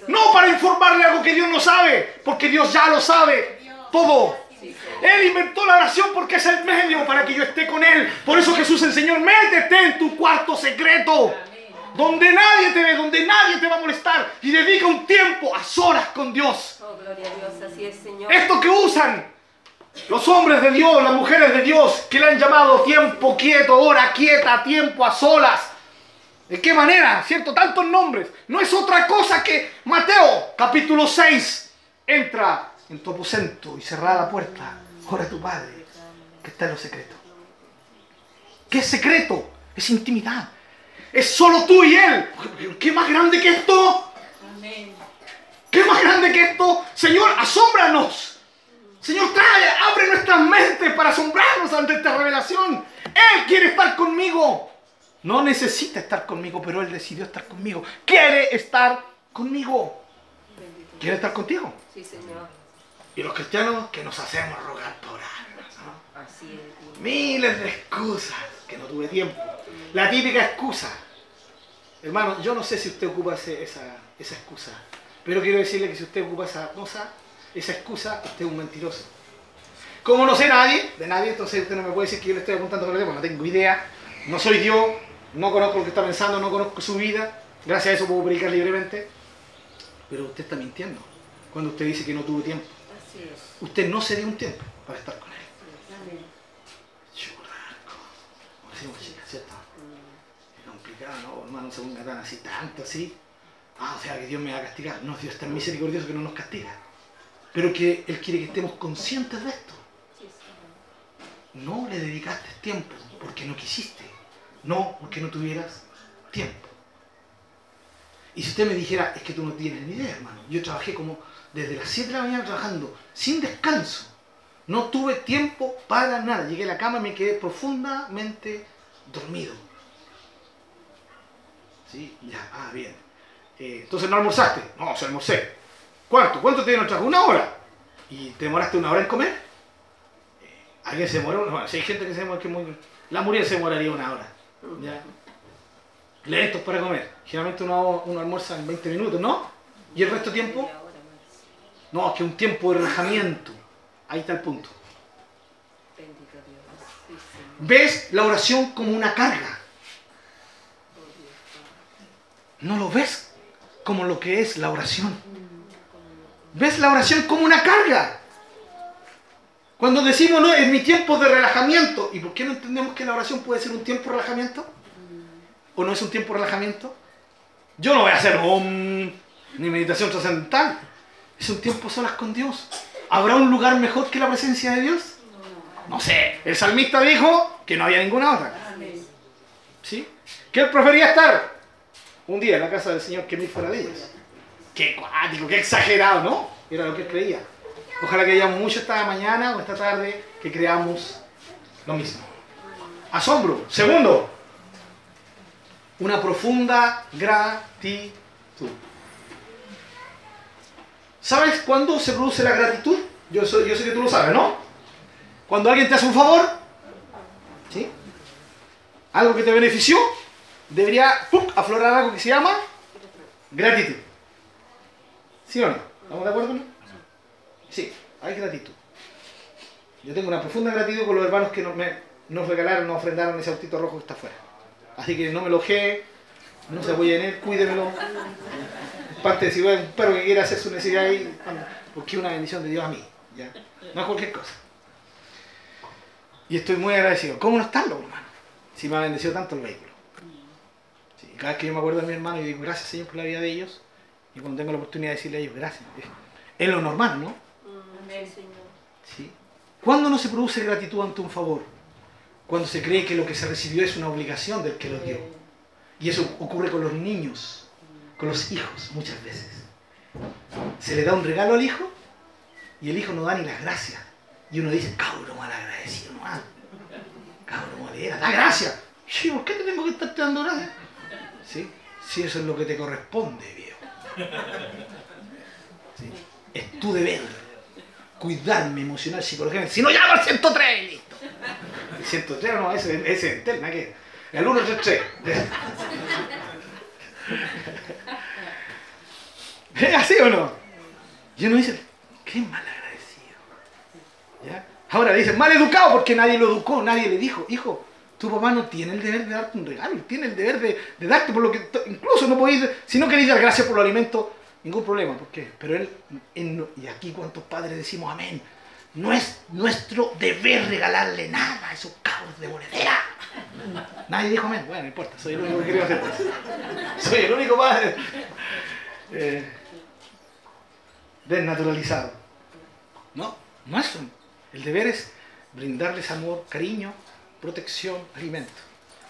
No para informarle algo que Dios no sabe, porque Dios ya lo sabe todo.
Sí,
Él inventó la oración porque es el medio para que yo esté con Él. Por eso Jesús enseñó, métete en tu cuarto secreto. Donde nadie te ve, donde nadie te va a molestar. Y dedica un tiempo a solas con Dios.
Oh, gloria a Dios, así es, Señor.
Esto que usan los hombres de Dios, las mujeres de Dios, que le han llamado tiempo quieto, hora quieta, tiempo a solas. ¿De qué manera? ¿Cierto? Tantos nombres. No es otra cosa que Mateo, capítulo 6. Entra en tu aposento y cerrada la puerta. Ora a tu Padre, que está en lo secreto. ¿Qué es secreto? Es intimidad. Es solo tú y Él. ¿Qué más grande que esto?
Amén.
¿Qué más grande que esto? Señor, asómbranos. Señor, trae, abre nuestras mentes para asombrarnos ante esta revelación. Él quiere estar conmigo. No necesita estar conmigo, pero Él decidió estar conmigo. Quiere estar conmigo.
Bendito.
Quiere estar contigo.
Sí, Señor.
Y los cristianos que nos hacemos rogar por almas, ¿no?
Así es.
Miles de excusas, que no tuve tiempo. La típica excusa. Hermano, yo no sé si usted ocupa ese- esa, esa excusa, pero quiero decirle que si usted ocupa esa cosa, esa excusa, usted es un mentiroso. Como no sé nadie, de nadie, entonces usted no me puede decir que yo le estoy apuntando con el dedo, no tengo idea, no soy Dios, no conozco lo que está pensando, no conozco su vida, gracias a eso puedo predicar libremente, pero usted está mintiendo cuando usted dice que no tuvo tiempo.
Así es.
Usted no se dio un tiempo para estar con él.
Amén.
¿cierto?
Mm,
Es complicado, ¿no? Hermano, no se ponga tan así, tanto así. Ah, o sea, que Dios me va a castigar. No, Dios es tan misericordioso que no nos castiga. Pero que Él quiere que estemos conscientes de esto. No le dedicaste tiempo porque no quisiste. No porque no tuvieras tiempo. Y si usted me dijera, es que tú no tienes ni idea, hermano. Yo trabajé como desde las 7 de la mañana trabajando sin descanso. No tuve tiempo para nada. Llegué a la cama y me quedé profundamente dormido. ¿Sí? Ya, ah, bien. Eh, entonces no almorzaste. No, se almorcé. ¿Cuánto? ¿Cuánto te dieron trabajo? Una hora. ¿Y te demoraste una hora en comer? Eh, ¿Alguien se demoró? Bueno, si hay gente que se demora, que muy... La Muriel se demoraría una hora. ¿Ya? Para comer. Generalmente uno, uno almuerza en 20 minutos, ¿no? ¿Y el resto del tiempo? No, que un tiempo de relajamiento. Ahí está el punto. ¿Ves la oración como una carga? No lo ves como lo que es la oración. ¿Ves la oración como una carga? Cuando decimos, no, es mi tiempo de relajamiento. ¿Y por qué no entendemos que la oración puede ser un tiempo de relajamiento? ¿O no es un tiempo de relajamiento? Yo no voy a hacer om ni meditación trascendental. Es un tiempo solas con Dios. ¿Habrá un lugar mejor que la presencia de Dios? No sé. El salmista dijo que no había ninguna otra. ¿Sí? Que él prefería estar un día en la casa del Señor que mil fuera de ellos. Qué cuático, qué exagerado, ¿no? Era lo que él creía. Ojalá que hayamos mucho esta mañana o esta tarde que creamos lo mismo. Asombro. Segundo, una profunda gratitud. ¿Sabes cuándo se produce la gratitud? Yo, yo sé que tú lo sabes, ¿no? Cuando alguien te hace un favor, ¿sí? Algo que te benefició, debería ¡pum! aflorar algo que se llama gratitud. ¿Sí o no? ¿Estamos de acuerdo? no? Sí, hay gratitud. Yo tengo una profunda gratitud con los hermanos que nos, regalaron, nos ofrendaron ese autito rojo que está afuera. Así que no me lo ojee, no se apoye en él, cuídemelo. Parte de si ve un perro que quiera hacer su necesidad ahí, porque es una bendición de Dios a mí. ¿ya? No es cualquier cosa. Y estoy muy agradecido. ¿Cómo no estarlo, hermano? Si me ha bendecido tanto el vehículo. Sí, cada vez que yo me acuerdo de mi hermano, yo digo gracias Señor por la vida de ellos. Y cuando tengo la oportunidad de decirle a ellos gracias. Es lo normal, ¿no?
Sí.
Sí. ¿Cuándo no se produce gratitud ante un favor? Cuando se cree que lo que se recibió es una obligación del que lo dio. Y eso ocurre con los niños, con los hijos muchas veces. Se le da un regalo al hijo y el hijo no da ni las gracias. Y uno dice, cabro mal agradecido, no Cabro mal, da gracias. Sí, ¿por qué te tengo que estar dando gracias? ¿Sí? Si eso es lo que te corresponde, viejo. ¿Sí? Es tu deber cuidarme emocional, psicológicamente. Si no, llama al 103 y listo. El 103 no, ese, es Entel, nada que El 133. ¿Es así o no? Y uno dice, qué mal agradecido. ¿Ya? Ahora dice, mal educado porque nadie lo educó, nadie le dijo, hijo, tu papá no tiene el deber de darte un regalo, tiene el deber de, darte por lo que, incluso no podéis, si no queréis dar gracias por los alimentos, ningún problema, ¿por qué? Pero él, y aquí cuántos padres decimos amén, no es nuestro deber regalarle nada a esos cabros de monedera. Nadie dijo amén, bueno, no importa, soy el único que quería hacer. Soy el único padre eh, desnaturalizado. No, no es un- El deber es brindarles amor, cariño, protección, alimento.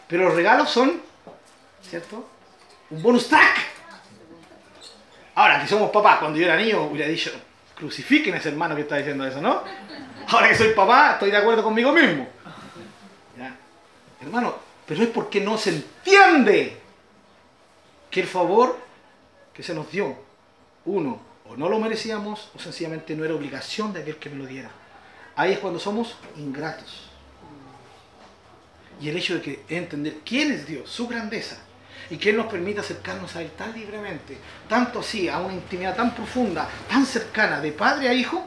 Pero los regalos son, ¿cierto? Un bonus track. Ahora, que somos papás, cuando yo era niño hubiera dicho, crucifiquen a ese hermano que está diciendo eso, ¿no? Ahora que soy papá, estoy de acuerdo conmigo mismo. Hermano, pero es porque no se entiende que el favor que se nos dio, uno, o no lo merecíamos, o sencillamente no era obligación de aquel que me lo diera. Ahí es cuando somos ingratos. Y el hecho de que entender quién es Dios, su grandeza, y que Él nos permite acercarnos a Él tan libremente, tanto así, a una intimidad tan profunda, tan cercana, de padre a hijo,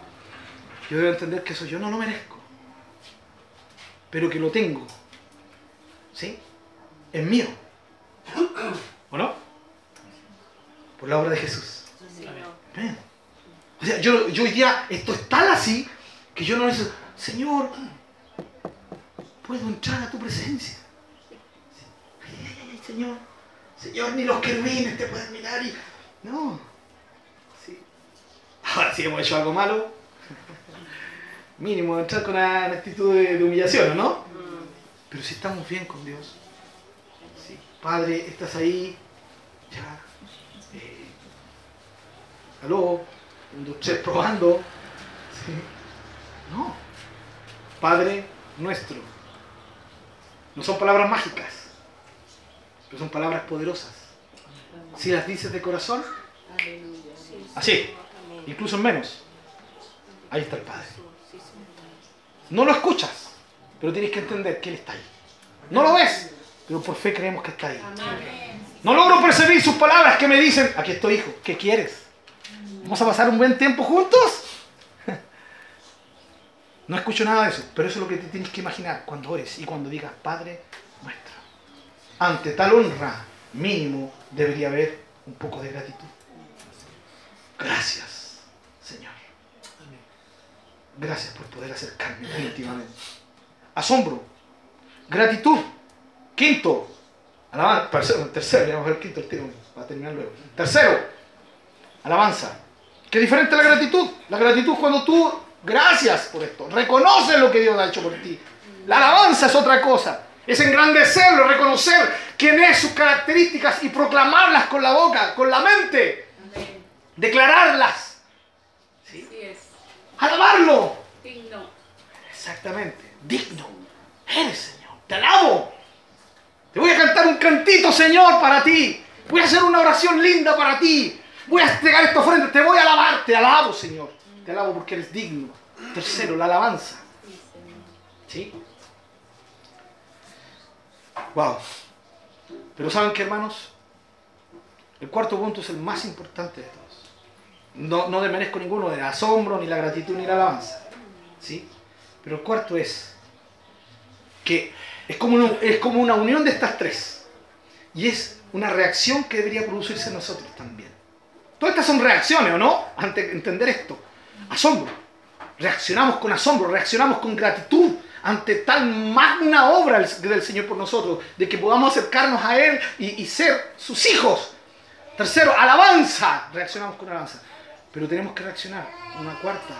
yo debo entender que eso yo no lo merezco, pero que lo tengo. ¿Sí? Es mío. ¿O no? Por la obra de Jesús. Amén. O sea, yo, yo hoy día, esto es tal así, que yo no necesito, Señor, puedo entrar a tu presencia. Ay, ay, ay, Señor, Señor, ni los querubines te pueden mirar y... No. Sí. Ahora si hemos hecho algo malo, mínimo entrar con una actitud de, humillación, ¿no? Pero si estamos bien con Dios. Sí. Padre, estás ahí. Ya. Eh, aló. Un, probando. Sí. No. Padre nuestro. No son palabras mágicas. Pero son palabras poderosas. Si las dices de corazón, así, incluso en menos. Ahí está el Padre. No lo escuchas, pero tienes que entender que Él está ahí. No lo ves, pero por fe creemos que está ahí. No logro percibir sus palabras que me dicen, aquí estoy hijo, ¿qué quieres? ¿Vamos a pasar un buen tiempo juntos? No escucho nada de eso, pero eso es lo que te tienes que imaginar cuando ores y cuando digas, Padre. Ante tal honra, mínimo, debería haber un poco de gratitud. Gracias, Señor. Gracias por poder acercarme tan íntimamente. Asombro, gratitud. Quinto, alabanza. Tercero, vamos a ver quinto el tiro. Tercero, alabanza. ¿Qué diferente la gratitud? La gratitud cuando tú, gracias por esto, reconoces lo que Dios ha hecho por ti. La alabanza es otra cosa. Es engrandecerlo, reconocer quién es, sus características y proclamarlas con la boca, con la mente.
Amén.
Declararlas.
Así es.
Alabarlo.
Digno.
Exactamente. Digno. Eres, Señor. Te alabo. Te voy a cantar un cantito, Señor, para ti. Voy a hacer una oración linda para ti. Voy a entregar esta ofrenda. Te voy a alabar. Te alabo, Señor. Te alabo porque eres digno. Tercero, la alabanza.
Sí.
¿Sí? Wow. Pero ¿saben qué, hermanos? El cuarto punto es el más importante de todos. No, no desmerezco ninguno del asombro, ni la gratitud, ni la alabanza. ¿Sí? Pero el cuarto es que es como, una, es como una unión de estas tres. Y es una reacción que debería producirse en nosotros también. Todas estas son reacciones, ¿o no? Ante entender esto. Asombro. Reaccionamos con asombro, reaccionamos con gratitud ante tal magna obra del del Señor por nosotros, de que podamos acercarnos a Él y, y ser sus hijos. Tercero, alabanza. Reaccionamos con alabanza. Pero tenemos que reaccionar una cuarta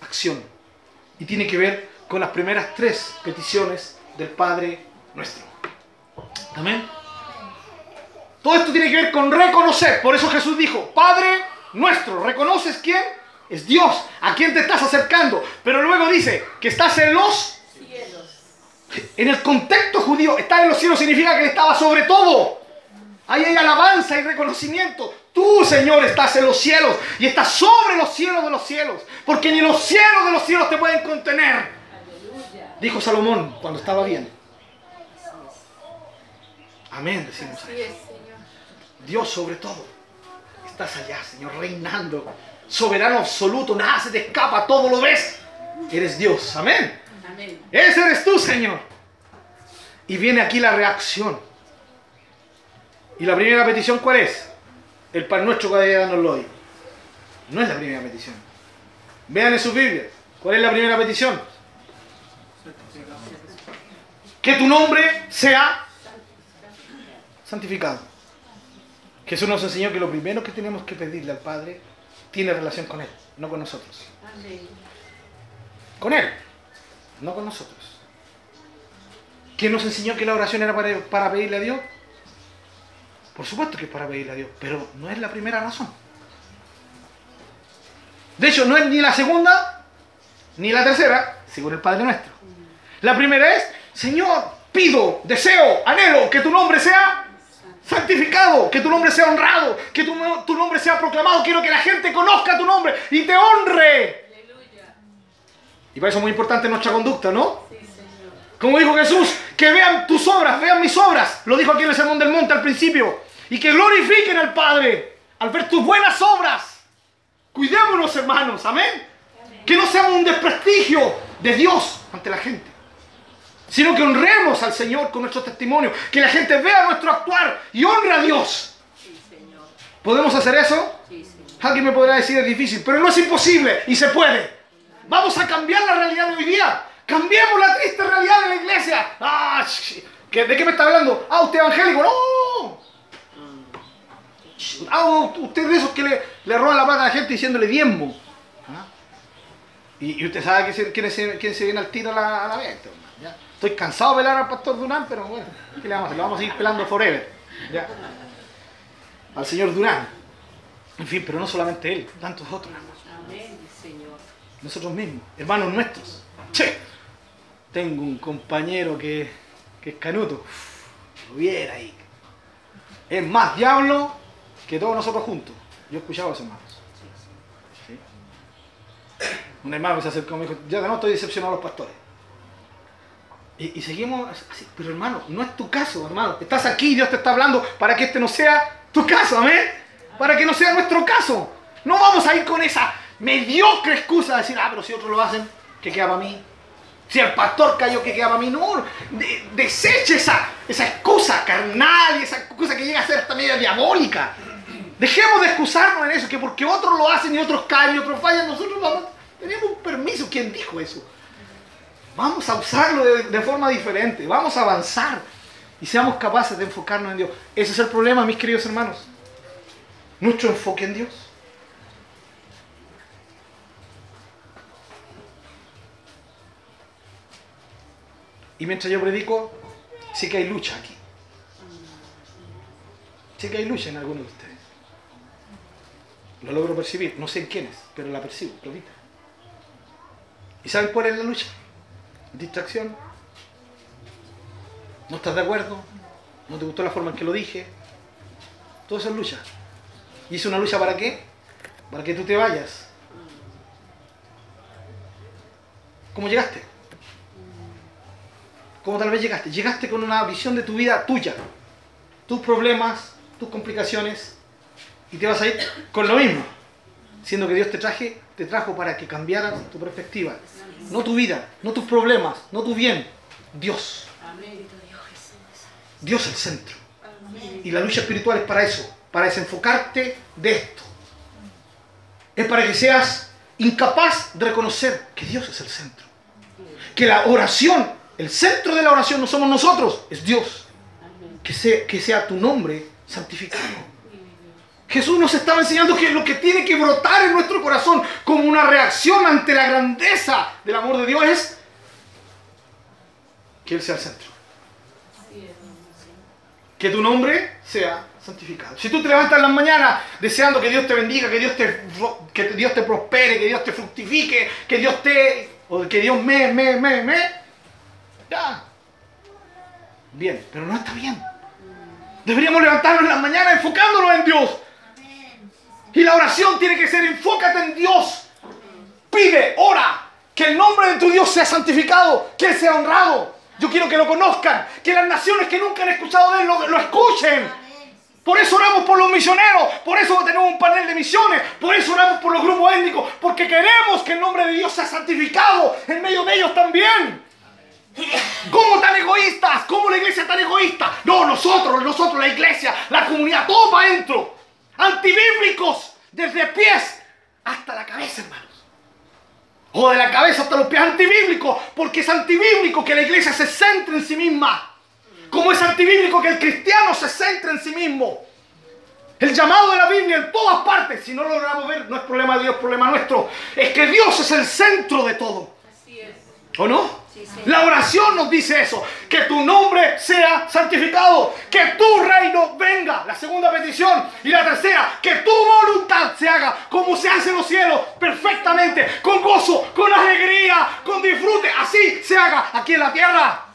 acción. Y tiene que ver con las primeras tres peticiones del Padre nuestro. Amén. Todo esto tiene que ver con reconocer. Por eso Jesús dijo, Padre nuestro, ¿reconoces quién? Es Dios, a quién te estás acercando. Pero luego dice que estás en los...
Cielos.
En el contexto judío, estar en los cielos significa que Él estaba sobre todo. Ahí hay alabanza y reconocimiento. Tú, Señor, estás en los cielos y estás sobre los cielos de los cielos. Porque ni los cielos de los cielos te pueden contener.
Aleluya.
Dijo Salomón cuando estaba bien. Amén, decimos. Dios sobre todo. Estás allá, Señor, reinando. Soberano absoluto, nada se te escapa, todo lo ves. Eres Dios. Amén.
Amén.
Ese eres tú, Señor. Y viene aquí la reacción. ¿Y la primera petición cuál es? El pan nuestro cada día nos lo hoy. No es la primera petición. Vean en su Biblia. ¿Cuál es la primera petición? Que tu nombre sea santificado. Jesús nos enseñó que lo primero que tenemos que pedirle al Padre tiene relación con Él, no con nosotros.
Amén.
Con Él, no con nosotros. ¿Quién nos enseñó que la oración era para, para pedirle a Dios? Por supuesto que es para pedirle a Dios, pero no es la primera razón. De hecho, no es ni la segunda ni la tercera, según el Padre nuestro. La primera es, Señor, pido, deseo, anhelo que tu nombre sea santificado, que tu nombre sea honrado, que tu, tu nombre sea proclamado. Quiero que la gente conozca tu nombre y te honre.
Aleluya.
Y para eso es muy importante nuestra conducta, ¿no?
Sí, Señor.
Como dijo Jesús, que vean tus obras, vean mis obras. Lo dijo aquí en el Sermón del Monte al principio. Y que glorifiquen al Padre al ver tus buenas obras. Cuidémonos, hermanos, amén. Que no seamos un desprestigio de Dios ante la gente. Sino que honremos al Señor con nuestro testimonio. Que la gente vea nuestro actuar y honre a Dios. ¿Podemos hacer eso?
Sí, Señor.
Alguien me podrá decir es difícil, pero no es imposible y se puede. Vamos a cambiar la realidad de hoy día. Cambiemos la triste realidad de la iglesia. Ah, sh- ¿qué- ¿De qué me está hablando? Ah, usted evangélico. No. Ah, usted de esos que le, le roban la plata a la gente diciéndole diezmo. ¿Ah? Y, usted sabe quién, se, viene al tiro a la, a la venta. ¿ya? Estoy cansado de pelar al pastor Durán, pero bueno, ¿qué le vamos a hacer? Lo vamos a seguir pelando forever. ¿ya? Al señor Durán. En fin, pero no solamente él, tantos otros.
Amén, Señor.
nosotros mismos, hermanos nuestros. Che, tengo un compañero que, que es canuto. Uf, Lo viera ahí. Es más diablo que todos nosotros juntos. Yo he escuchado a esos hermanos. ¿Sí? Un hermano que se acercó y me dijo, ya no estoy decepcionado a los pastores. Y, y seguimos así, pero hermano, no es tu caso, hermano. Estás aquí, Dios te está hablando para que este no sea tu caso, amén. Para que no sea nuestro caso. No vamos a ir con esa mediocre excusa de decir, ah, pero si otros lo hacen, ¿qué queda para mí? Si el pastor cayó, ¿qué queda para mí? No, de- deseche esa, esa excusa carnal y esa excusa que llega a ser hasta media diabólica. Dejemos de excusarnos en eso, que porque otros lo hacen y otros caen y otros fallan, nosotros vamos, tenemos un permiso. ¿Quién dijo eso? Vamos a usarlo de, forma diferente, vamos a avanzar y seamos capaces de enfocarnos en Dios. Ese es el problema, mis queridos hermanos. Nuestro enfoque en Dios. Y mientras yo predico, sí que hay lucha aquí. Sí que hay lucha en algunos de ustedes. Lo logro percibir, no sé en quiénes, pero la percibo, clarita. ¿Y saben cuál es la lucha? Distracción. ¿No estás de acuerdo? ¿No te gustó la forma en que lo dije? Todo eso es lucha. ¿Y es una lucha para qué? Para que tú te vayas. ¿Cómo llegaste? ¿Cómo tal vez llegaste? Llegaste con una visión de tu vida tuya. Tus problemas, tus complicaciones. Y te vas a ir con lo mismo. Siendo que Dios te, traje, te trajo para que cambiaras tu perspectiva. No tu vida, no tus problemas, no tu bien. Dios. Dios el centro. Y la lucha espiritual es para eso, para desenfocarte de esto. Es para que seas incapaz de reconocer que Dios es el centro. Que la oración, el centro de la oración no somos nosotros, es Dios. Que sea, que sea tu nombre santificado. Jesús nos estaba enseñando que lo que tiene que brotar en nuestro corazón como una reacción ante la grandeza del amor de Dios es que Él sea el centro. Que tu nombre sea santificado. Si tú te levantas en las mañanas deseando que Dios te bendiga, que Dios te, que Dios te prospere, que Dios te fructifique, que Dios te... o que Dios me, me, me, me... Ya. Bien, pero no está bien. Deberíamos levantarnos en las mañanas enfocándonos en Dios. Y la oración tiene que ser enfócate en Dios. Pide, ora, que el nombre de tu Dios sea santificado, que Él sea honrado. Yo quiero que lo conozcan, que las naciones que nunca han escuchado de Él lo, escuchen. Por eso oramos por los misioneros, por eso tenemos un panel de misiones, por eso oramos por los grupos étnicos, porque queremos que el nombre de Dios sea santificado en medio de ellos también. ¿Cómo tan egoístas? ¿Cómo la iglesia tan egoísta? No, nosotros, nosotros, la iglesia, la comunidad, todo para adentro. Antibíblicos, desde pies hasta la cabeza, hermanos. O de la cabeza hasta los pies antibíblicos, porque es antibíblico que la iglesia se centre en sí misma. Como es antibíblico que el cristiano se centre en sí mismo. El llamado de la Biblia en todas partes, si no lo logramos ver, no es problema de Dios, es problema nuestro. Es que Dios es el centro de todo. ¿O no? La oración nos dice eso, que tu nombre sea santificado, que tu reino venga. La segunda petición. Y la tercera, que tu voluntad se haga como se hace en los cielos, perfectamente, con gozo, con alegría, con disfrute. Así se haga aquí en la tierra.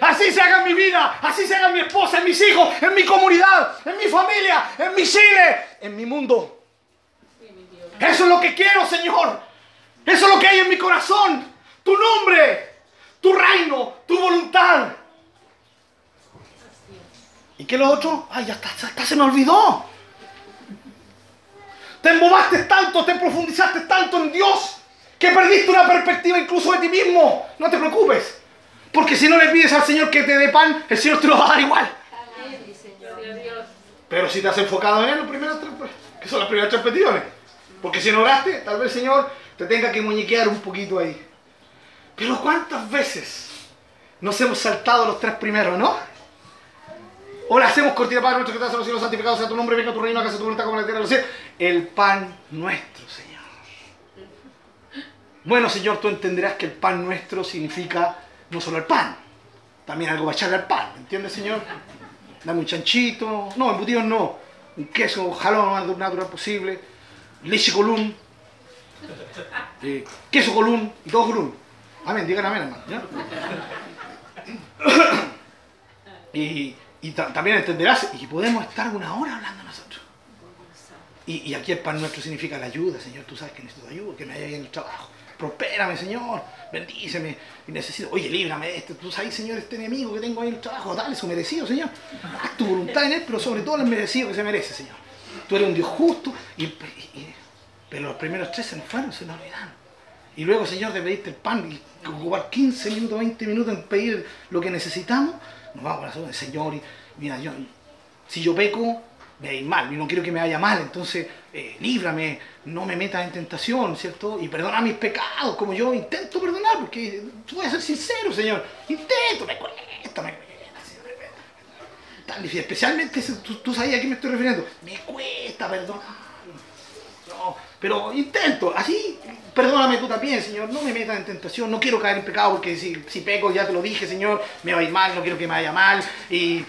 Así se haga en mi vida, así se haga en mi esposa, en mis hijos, en mi comunidad, en mi familia, en mi Chile, en mi mundo. Eso es lo que quiero, Señor. Eso es lo que hay en mi corazón. Tu nombre, tu reino, tu voluntad. ¿Y qué lo otro? Ay, ya está, se me olvidó. Te embobaste tanto, te profundizaste tanto en Dios que perdiste una perspectiva incluso de ti mismo. No te preocupes. Porque si no le pides al Señor que te dé pan, el Señor te lo va a dar igual. Pero si te has enfocado en él, los primeros tres, que son las primeras tres peticiones. Porque si no oraste, tal vez el Señor te tenga que muñequear un poquito ahí. Pero ¿cuántas veces nos hemos saltado los tres primeros, no? O le hacemos cortina Padre nuestro que estás en los cielos, santificado sea tu nombre, venga tu reino, hágase tu voluntad como la tierra en los cielos. El pan nuestro, Señor. Bueno, Señor, tú entenderás que el pan nuestro significa no solo el pan, también algo para echarle al pan, ¿me entiendes, Señor? Dame un chanchito, no, embutidos no, un queso, jalón lo más natural posible, leche colún, eh, queso y todo colún. Amén, digan amén, hermano. Y, y ta- también entenderás, y podemos estar una hora hablando nosotros. Y, y aquí el pan nuestro significa la ayuda, Señor. Tú sabes que necesito ayuda, que me haya bien el trabajo. Prospérame, Señor. Bendíceme. Y necesito, oye, líbrame de esto. Tú sabes, Señor, este enemigo que tengo ahí en el trabajo. Dale su merecido, Señor. Haz tu voluntad en él, pero sobre todo el merecido que se merece, Señor. Tú eres un Dios justo. Y- y- pero los primeros tres se nos fueron, se nos olvidaron. Y luego, Señor, de pedirte el pan y ocupar 15 minutos, 20 minutos en pedir lo que necesitamos, nos vamos a la zona, Señor. Y mira, yo, si yo peco, me va mal, y no quiero que me vaya mal, entonces eh, líbrame, no me metas en tentación, ¿cierto? Y perdona mis pecados, como yo intento perdonar, porque tú voy a ser sincero, Señor, intento, me cuesta, me cuesta. Tan difícil, especialmente, tú, tú sabes a qué me estoy refiriendo, me cuesta perdonar. No, pero intento, así, perdóname tú también, Señor, no me metas en tentación, no quiero caer en pecado porque si, si peco, ya te lo dije, Señor, me va a ir mal, no quiero que me vaya mal, y,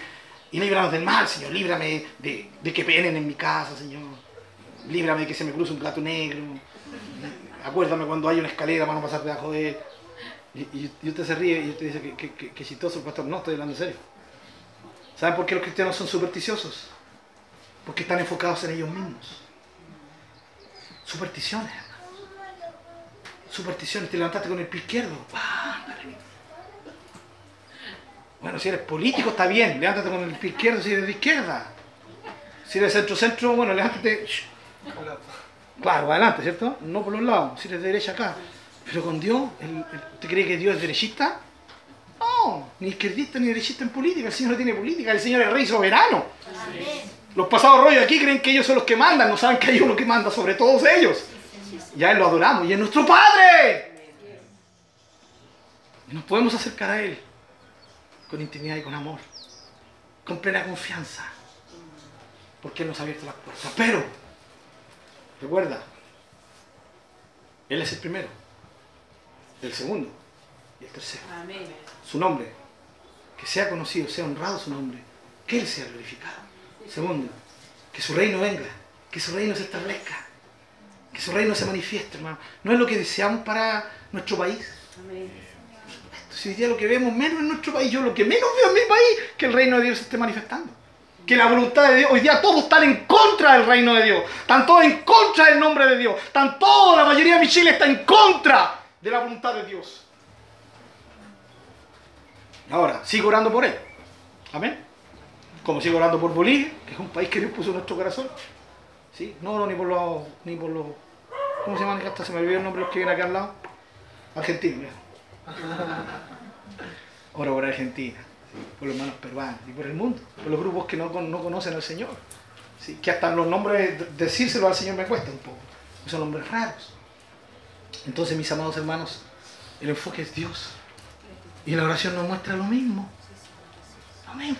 y líbranos del mal, Señor, líbrame de, de que penen en mi casa, Señor, líbrame de que se me cruce un gato negro, acuérdame cuando hay una escalera para no pasar debajo de. Y, y- usted se ríe y usted dice que, que, que, que chistoso pastor, no, estoy hablando en serio. ¿Saben por qué los cristianos son supersticiosos? Porque están enfocados en ellos mismos. Supersticiones. Supersticiones. Te levantaste con el pie izquierdo. Bueno, si eres político está bien. Levántate con el pie izquierdo si eres de izquierda. Si eres centro-centro, bueno, levántate. Claro, adelante, ¿cierto? No por los lados. Si eres de derecha acá. Pero con Dios, ¿usted cree que Dios es derechista? No, ni izquierdista ni derechista en política. El Señor no tiene política. El Señor es rey soberano. Los pasados rollos aquí creen que ellos son los que mandan, no saben que hay uno que manda sobre todos ellos. Ya Él lo adoramos y es nuestro Padre. Y nos podemos acercar a Él con intimidad y con amor, con plena confianza, porque Él nos ha abierto las puertas. Pero, recuerda, Él es el primero, el segundo y el tercero.
Amén.
Su nombre, que sea conocido, sea honrado su nombre, que Él sea glorificado. Segundo, que su reino venga, que su reino se establezca, que su reino se manifieste, hermano. No es lo que deseamos para nuestro país.
Amén.
Si hoy día lo que vemos menos en nuestro país, yo lo que menos veo en mi país, que el reino de Dios se esté manifestando. Que la voluntad de Dios, hoy día todos están en contra del reino de Dios, están todos en contra del nombre de Dios, están todos, la mayoría de mi Chile está en contra de la voluntad de Dios. Ahora, sigo orando por él. Amén. Como sigo orando por Bolivia, que es un país que Dios puso en nuestro corazón. ¿Sí? No oro ni por los. Ni por los ¿Cómo se llama? Hasta se me olvidó el nombre los que vienen acá al lado. Argentina. Oro por Argentina, ¿sí? por los hermanos peruanos y por el mundo, por los grupos que no, no conocen al Señor. ¿sí? Que hasta los nombres, decírselo al Señor me cuesta un poco. Son nombres raros. Entonces, mis amados hermanos, el enfoque es Dios. Y la oración nos muestra lo mismo. Lo mismo.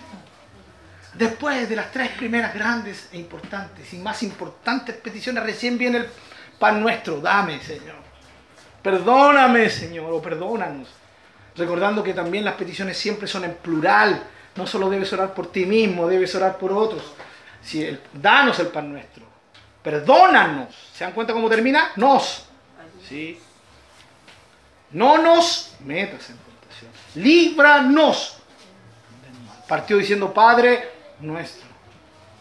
Después de las tres primeras grandes e importantes y más importantes peticiones, recién viene el pan nuestro. Dame, Señor. Perdóname, Señor, o perdónanos. Recordando que también las peticiones siempre son en plural. No solo debes orar por ti mismo, debes orar por otros. Si danos el pan nuestro. Perdónanos. ¿Se dan cuenta cómo termina? Nos. ¿Sí? No nos metas en tentación. Líbranos. Partió diciendo Padre nuestro.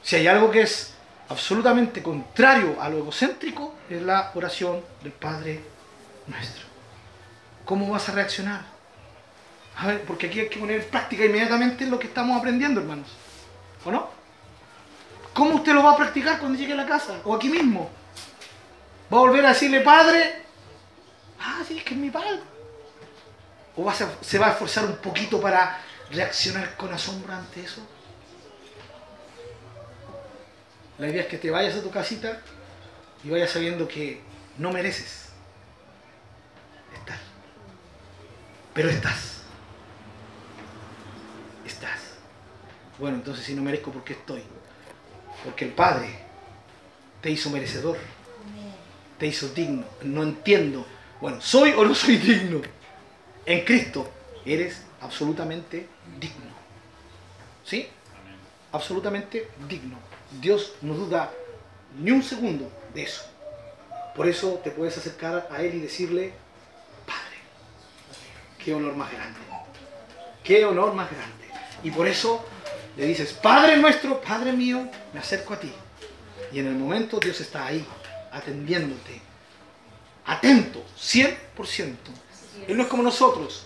Si hay algo que es absolutamente contrario a lo egocéntrico, es la oración del Padre nuestro. ¿Cómo vas a reaccionar? A ver, porque aquí hay que poner en práctica inmediatamente lo que estamos aprendiendo, hermanos. ¿O no? ¿Cómo usted lo va a practicar cuando llegue a la casa? ¿O aquí mismo? ¿Va a volver a decirle, Padre? Ah, sí, es que es mi Padre. ¿O vas a- se va a esforzar un poquito para reaccionar con asombro ante eso? La idea es que te vayas a tu casita y vayas sabiendo que no mereces estar. Pero estás. Estás. Bueno, entonces si no merezco, ¿por qué estoy? Porque el Padre te hizo merecedor. Te hizo digno. No entiendo. Bueno, ¿soy o no soy digno? En Cristo eres absolutamente digno. ¿Sí? Absolutamente digno. Dios no duda ni un segundo de eso. Por eso te puedes acercar a Él y decirle, Padre, qué honor más grande. Qué honor más grande. Y por eso le dices, Padre nuestro, Padre mío, me acerco a ti. Y en el momento Dios está ahí, atendiéndote, atento, 100%. Él no es como nosotros,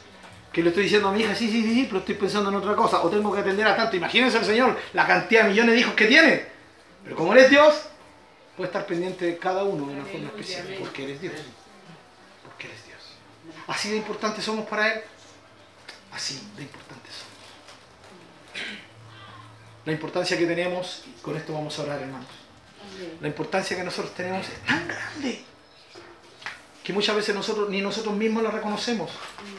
que le estoy diciendo a mi hija, sí, sí, sí, sí, pero estoy pensando en otra cosa, o tengo que atender a tanto. Imagínense el Señor, la cantidad de millones de hijos que tiene. Pero como Él es Dios, puede estar pendiente de cada uno de una forma especial, porque Él es Dios. Porque Él es Dios. Así de importantes somos para Él, así de importantes somos. La importancia que tenemos, y con esto vamos a orar, hermanos. La importancia que nosotros tenemos es tan grande que muchas veces nosotros ni nosotros mismos la reconocemos.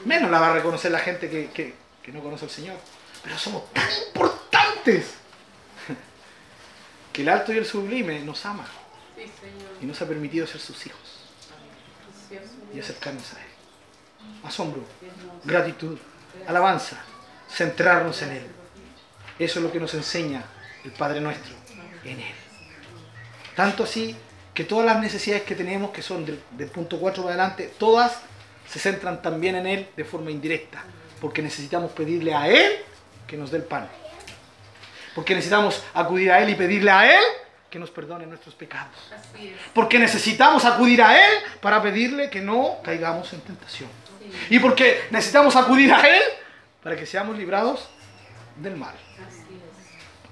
Menos la va a reconocer la gente que, que- que no conoce al Señor. Pero somos tan importantes que el alto y el sublime nos ama
Sí, Señor.
y nos ha permitido ser sus hijos y acercarnos a Él. Asombro, gratitud, alabanza, centrarnos en Él. Eso es lo que nos enseña el Padre nuestro en Él. Tanto así que todas las necesidades que tenemos, que son del, del punto 4 para adelante, todas se centran también en Él de forma indirecta, porque necesitamos pedirle a Él que nos dé el pan. Porque necesitamos acudir a Él y pedirle a Él que nos perdone nuestros pecados. Porque necesitamos acudir a Él para pedirle que no caigamos en tentación. Y porque necesitamos acudir a Él para que seamos librados del mal.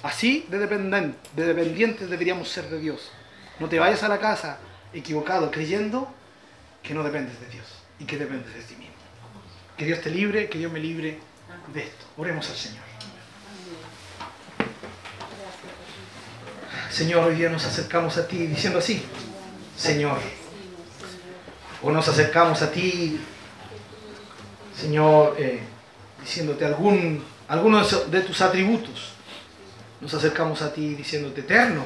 Así
de dependientes deberíamos ser de Dios. No te vayas a la casa equivocado creyendo que no dependes de Dios y que dependes de ti mismo. Que Dios te libre, que Dios me libre de esto. Oremos al Señor. Señor, hoy día nos acercamos a ti diciendo así, Señor, o nos acercamos a ti, Señor, eh, diciéndote algún, alguno de tus atributos. Nos acercamos a ti diciéndote eterno,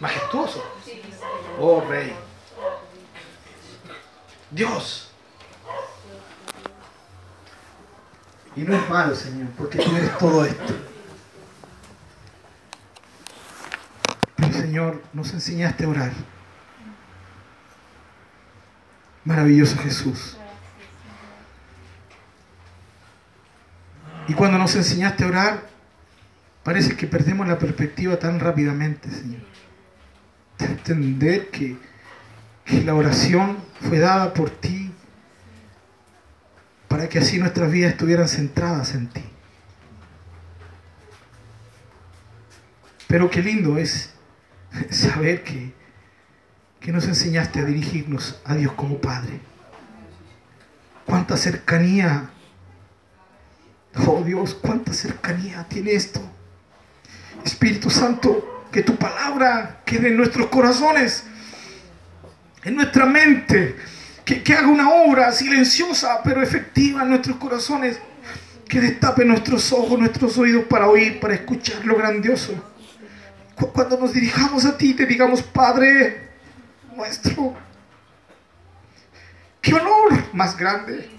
majestuoso, oh Rey, Dios. Y no es malo, Señor, porque tú eres todo esto. Pero Señor, nos enseñaste a orar. Maravilloso Jesús. Y cuando nos enseñaste a orar, parece que perdemos la perspectiva tan rápidamente, Señor. De entender que, que la oración fue dada por ti para que así nuestras vidas estuvieran centradas en ti. Pero qué lindo es saber que, que nos enseñaste a dirigirnos a Dios como Padre. Cuánta cercanía. Oh Dios, cuánta cercanía tiene esto. Espíritu Santo, que tu palabra quede en nuestros corazones, en nuestra mente, que, que haga una obra silenciosa pero efectiva en nuestros corazones, que destape nuestros ojos, nuestros oídos para oír, para escuchar lo grandioso. Cu- Cuando nos dirijamos a ti, te digamos, Padre nuestro, qué honor más grande.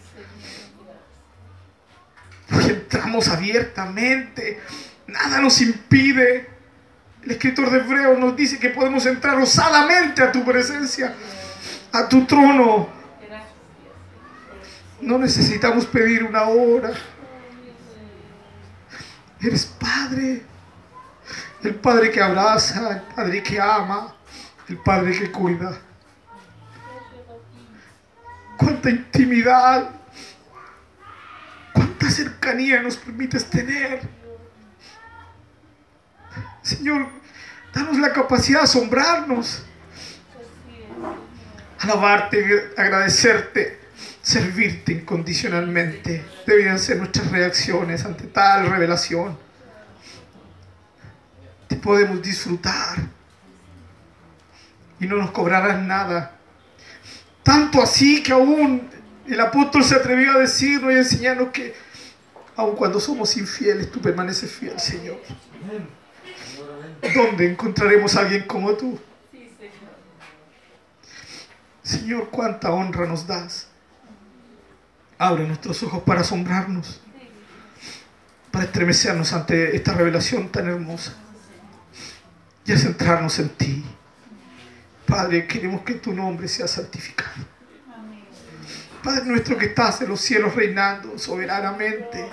Hoy entramos abiertamente, nada nos impide. El escritor de Hebreos nos dice que podemos entrar osadamente a tu presencia, a tu trono. No necesitamos pedir una hora. Eres Padre, el Padre que abraza, el Padre que ama, el Padre que cuida. Cuánta intimidad, cuánta cercanía nos permites tener. Señor, danos la capacidad de asombrarnos, alabarte, agradecerte, servirte incondicionalmente. Debían ser nuestras reacciones ante tal revelación. Te podemos disfrutar y no nos cobrarás nada. Tanto así que aún el apóstol se atrevió a decirnos y enseñarnos que aun cuando somos infieles, tú permaneces fiel, Señor. ¿Dónde encontraremos a alguien como tú?
Señor,
cuánta honra nos das. Abre nuestros ojos para asombrarnos, para estremecernos ante esta revelación tan hermosa y a centrarnos en ti. Padre, queremos que tu nombre sea santificado. Padre nuestro que estás en los cielos reinando soberanamente.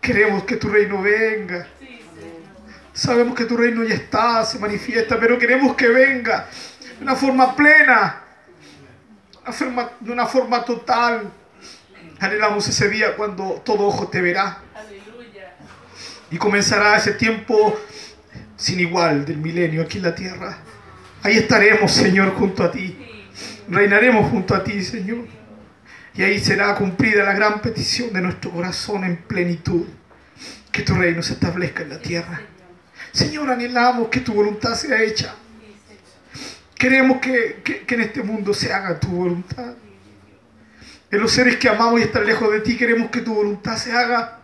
Queremos que tu reino venga. Sabemos que tu reino ya está, se manifiesta, pero queremos que venga de una forma plena, una forma- de una forma total. Anhelamos ese día cuando todo ojo te verá y comenzará ese tiempo sin igual del milenio aquí en la tierra. Ahí estaremos, Señor, junto a ti. Reinaremos junto a ti, Señor. Y ahí será cumplida la gran petición de nuestro corazón en plenitud. Que tu reino se establezca en la tierra. Señor, anhelamos que tu voluntad sea hecha. Queremos que, que- en este mundo se haga tu voluntad. En los seres que amamos y están lejos de ti, queremos que tu voluntad se haga.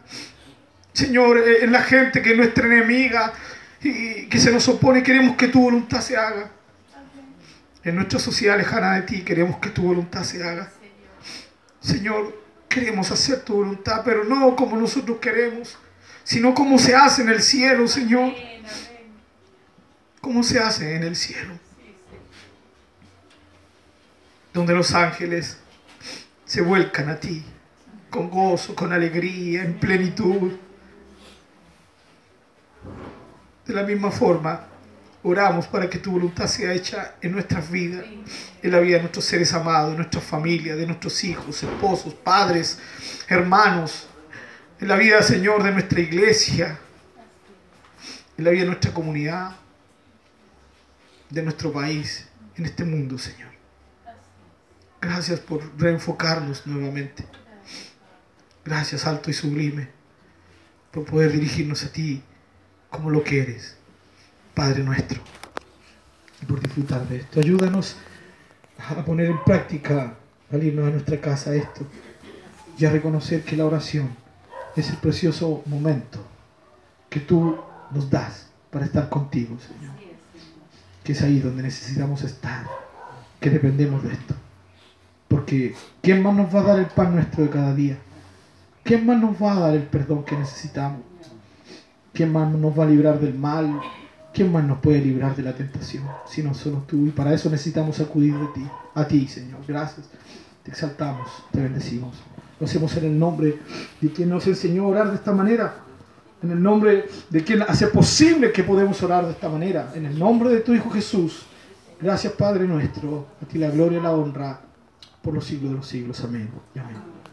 Señor, en la gente que es nuestra enemiga y que se nos opone, queremos que tu voluntad se haga. En nuestra sociedad lejana de ti, queremos que tu voluntad se haga. Señor, queremos hacer tu voluntad, pero no como nosotros queremos, sino como se hace en el cielo, Señor. Como se hace en el cielo, donde los ángeles se vuelcan a ti con gozo, con alegría, en plenitud. De la misma forma, oramos para que tu voluntad sea hecha en nuestras vidas, en la vida de nuestros seres amados, de nuestras familias, de nuestros hijos, esposos, padres, hermanos, en la vida, Señor, de nuestra iglesia, en la vida de nuestra comunidad, de nuestro país, en este mundo, Señor. Gracias por reenfocarnos nuevamente. Gracias, alto y sublime, por poder dirigirnos a ti como lo que eres, Padre nuestro, y por disfrutar de esto. Ayúdanos a poner en práctica al irnos a nuestra casa esto y a reconocer que la oración es el precioso momento que tú nos das para estar contigo, Señor. Que es ahí donde necesitamos estar, que dependemos de esto. Porque ¿quién más nos va a dar el pan nuestro de cada día? ¿Quién más nos va a dar el perdón que necesitamos? ¿Quién más nos va a librar del mal? ¿Quién más nos puede librar de la tentación? Si no solo tú. Y para eso necesitamos acudir de ti, a ti, Señor. Gracias. Te exaltamos, te bendecimos. Lo hacemos en el nombre de quien nos enseñó a orar de esta manera. En el nombre de quien hace posible que podemos orar de esta manera. En el nombre de tu Hijo Jesús. Gracias, Padre nuestro. A ti la gloria y la honra por los siglos de los siglos. Amén. amén.